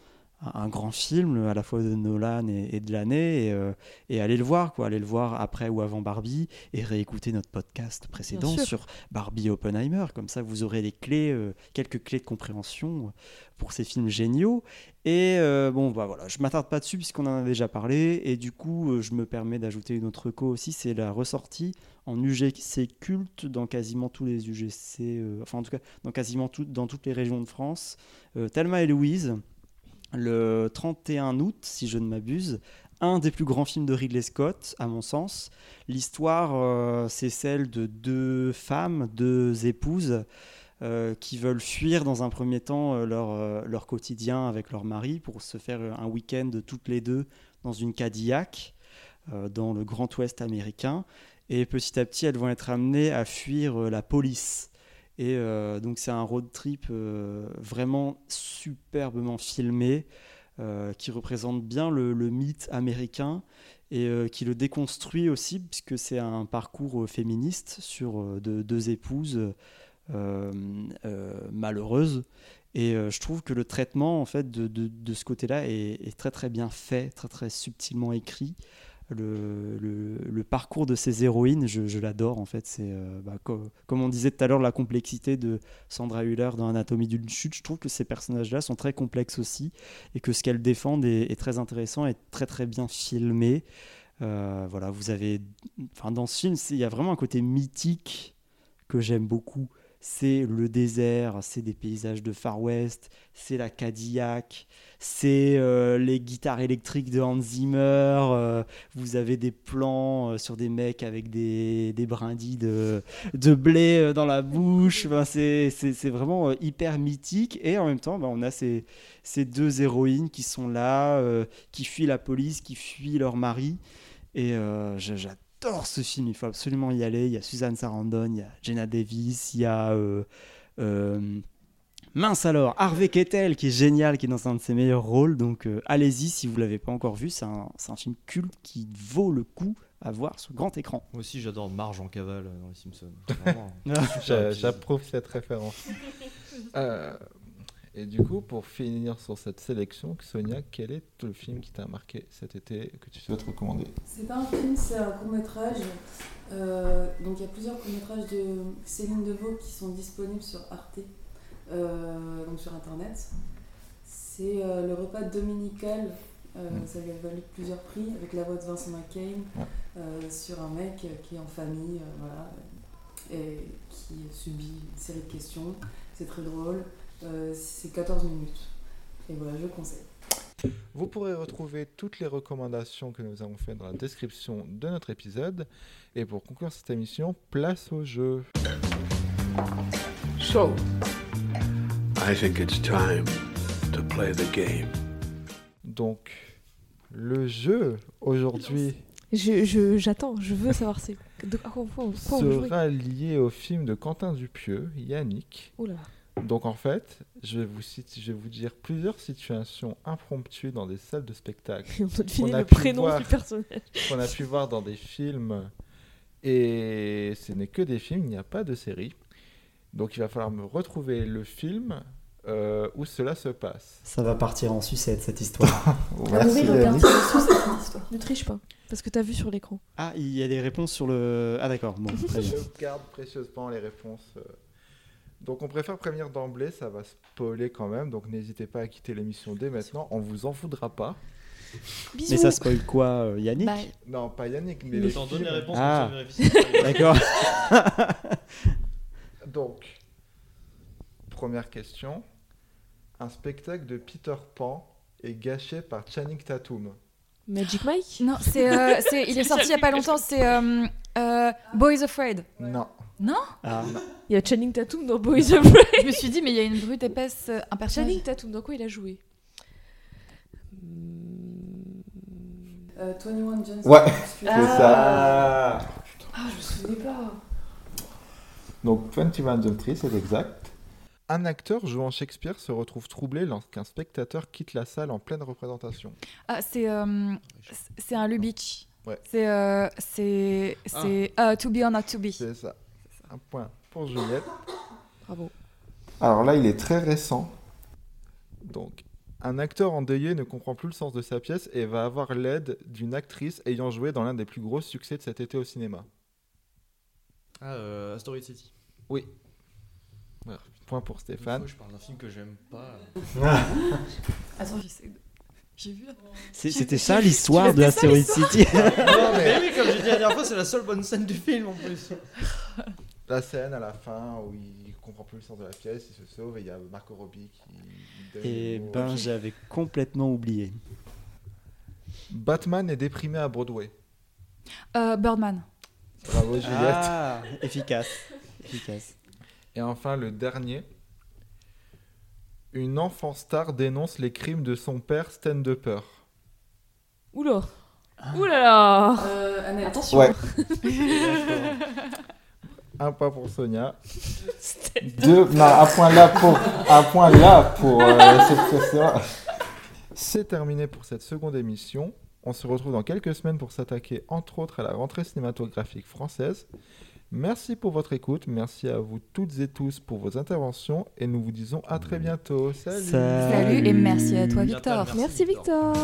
un grand film à la fois de Nolan et, et de l'année et, euh, et allez le voir quoi. Allez le voir après ou avant Barbie et réécouter notre podcast précédent sur Barbie et Oppenheimer. Comme ça vous aurez les clés euh, quelques clés de compréhension pour ces films géniaux. Et euh, bon bah voilà je m'attarde pas dessus puisqu'on en a déjà parlé. Et du coup euh, je me permets d'ajouter une autre co aussi c'est la ressortie en UGC culte dans quasiment tous les UGC euh, enfin en tout cas dans quasiment tout- dans toutes les régions de France euh, Thelma et Louise le 31 août, si je ne m'abuse, un des plus grands films de Ridley Scott, à mon sens. L'histoire, euh, c'est celle de deux femmes, deux épouses, euh, qui veulent fuir dans un premier temps euh, leur, leur quotidien avec leur mari pour se faire un week-end toutes les deux dans une Cadillac dans le Grand Ouest américain. Et petit à petit, elles vont être amenées à fuir la police. Et euh, donc c'est un road trip euh, vraiment superbement filmé, euh, qui représente bien le, mythe américain et qui le déconstruit aussi, puisque c'est un parcours féministe sur de- deux épouses malheureuses. Et je trouve que le traitement en fait de ce côté-là est, est très très bien fait, très très subtilement écrit. Le, le- parcours de ces héroïnes, je, je l'adore en fait. C'est euh, bah, co- comme on disait tout à l'heure, la complexité de Sandra Hüller dans Anatomie d'une chute. Je trouve que ces personnages-là sont très complexes aussi et que ce qu'elles défendent est, très intéressant et très très bien filmé. Euh, voilà, vous avez, enfin dans ce film, il y a vraiment un côté mythique que j'aime beaucoup. C'est le désert, c'est des paysages de Far West, c'est la Cadillac, c'est euh, les guitares électriques de Hans Zimmer. euh, vous avez des plans euh, sur des mecs avec des, des brindilles de, de blé dans la bouche. Enfin, c'est vraiment hyper mythique. Et en même temps, bah, on a ces, ces deux héroïnes qui sont là, qui fuient la police, qui fuient leur mari. Et je- j'adore ce film, il faut absolument y aller. Il y a Suzanne Sarandon, il y a Jenna Davis, il y a. euh, euh, mince alors, Harvey Keitel qui est génial, qui est dans un de ses meilleurs rôles. Donc euh, allez-y si vous l'avez pas encore vu, c'est un, c'est un film culte qui vaut le coup à voir sur grand écran. Moi aussi, j'adore Marge en cavale dans Les Simpsons. Épisode. J'approuve cette référence. Euh, et du coup, pour finir sur cette sélection, Sonia, quel est le film qui t'a marqué cet été que tu souhaites recommander C'est pas un film, c'est un court métrage. donc il y a plusieurs courts métrages de Céline Deveau qui sont disponibles sur Arte, euh, donc sur internet. C'est euh, le repas dominical. euh, Mm. Ça lui a valu plusieurs prix avec la voix de Vincent McCain euh, sur un mec qui est en famille, euh, voilà, et qui subit une série de questions. C'est très drôle. Euh, c'est 14 minutes. Et voilà, je conseille. Vous pourrez retrouver toutes les recommandations que nous avons faites dans la description de notre épisode. Et pour conclure cette émission, place au jeu. So, I think it's time to play the game. Donc, le jeu aujourd'hui Je- je- J'attends, je, veux savoir c'est de à quoi, on sera lié au film de Quentin Dupieux, Yannick. Là. Donc en fait, je vais vous, citer- je vais vous dire plusieurs situations impromptues dans des salles de spectacle. Et on doit deviner le pu prénom voir- du personnage. Qu'on a pu voir dans des films. Et ce n'est que des films, il n'y a pas de série. Donc il va falloir me retrouver le film euh, où cela se passe. Ça va partir en sucette cette histoire. Merci, Yannick. Ne triche pas, parce que t'as vu sur l'écran. Ah, il y a des réponses sur le. Ah d'accord, bon, très bien. Je garde précieusement les réponses. euh. Donc on préfère prévenir d'emblée, ça va spoiler quand même, donc n'hésitez pas à quitter l'émission dès maintenant, on vous en voudra pas. Mais ça spoil quoi, euh, Yannick Bah, Non, pas Yannick, mais Le les films. les réponses, Ah, d'accord. Donc, première question. Un spectacle de Peter Pan est gâché par Channing Tatum Magic Mike? Non, c'est, euh, c'est, il est sorti il y a pas longtemps. C'est euh, euh, Boys Afraid. Non. Non Ah. Il y a Channing Tatum dans Boys Afraid. Je me suis dit, mais il y a une brute épaisse, euh, un personnage. Channing Tatum, dans quoi il a joué Euh, 21 Jones. Ouais, Excuse-moi. c'est ça. Ah, je me souvenais pas. Donc 21 Jump Street, c'est exact. Un acteur jouant Shakespeare se retrouve troublé lorsqu'un spectateur quitte la salle en pleine représentation. Ah, c'est, euh, c'est un Lubitsch. Ouais. C'est, euh, c'est, c'est euh, To Be or Not To Be. C'est ça. Un point pour Juliette. Bravo. Alors là, il est très récent. Donc, un acteur endeuillé ne comprend plus le sens de sa pièce et va avoir l'aide d'une actrice ayant joué dans l'un des plus gros succès de cet été au cinéma. Ah, euh, Asteroid City. Oui. Voilà, Point pour Stéphane. Une fois, je parle d'un film que j'aime pas. Attends, j'essaie de. J'ai vu. C'était ça l'histoire de Asteroid. City. non, mais oui, comme j'ai dit la dernière fois, c'est la seule bonne scène du film en plus. La scène à la fin où il comprend plus le sens de la pièce, il se sauve et il y a Marco Robbie qui Et ben, j'avais complètement oublié. Batman est déprimé à Broadway. Euh, Birdman. Bravo Juliette. Ah, efficace. Efficace. Et enfin le dernier. Une enfant star dénonce les crimes de son père stand-upper. Oula Oula là Euh. Attention Ouais. un point pour Sonia. Deux, non, un point là pour, un point là pour euh, cette question. C'est terminé pour cette seconde émission. On se retrouve dans quelques semaines pour s'attaquer entre autres à la rentrée cinématographique française. Merci pour votre écoute, merci à vous toutes et tous pour vos interventions et nous vous disons à très bientôt. Salut. Salut et merci à toi, Victor. Merci Victor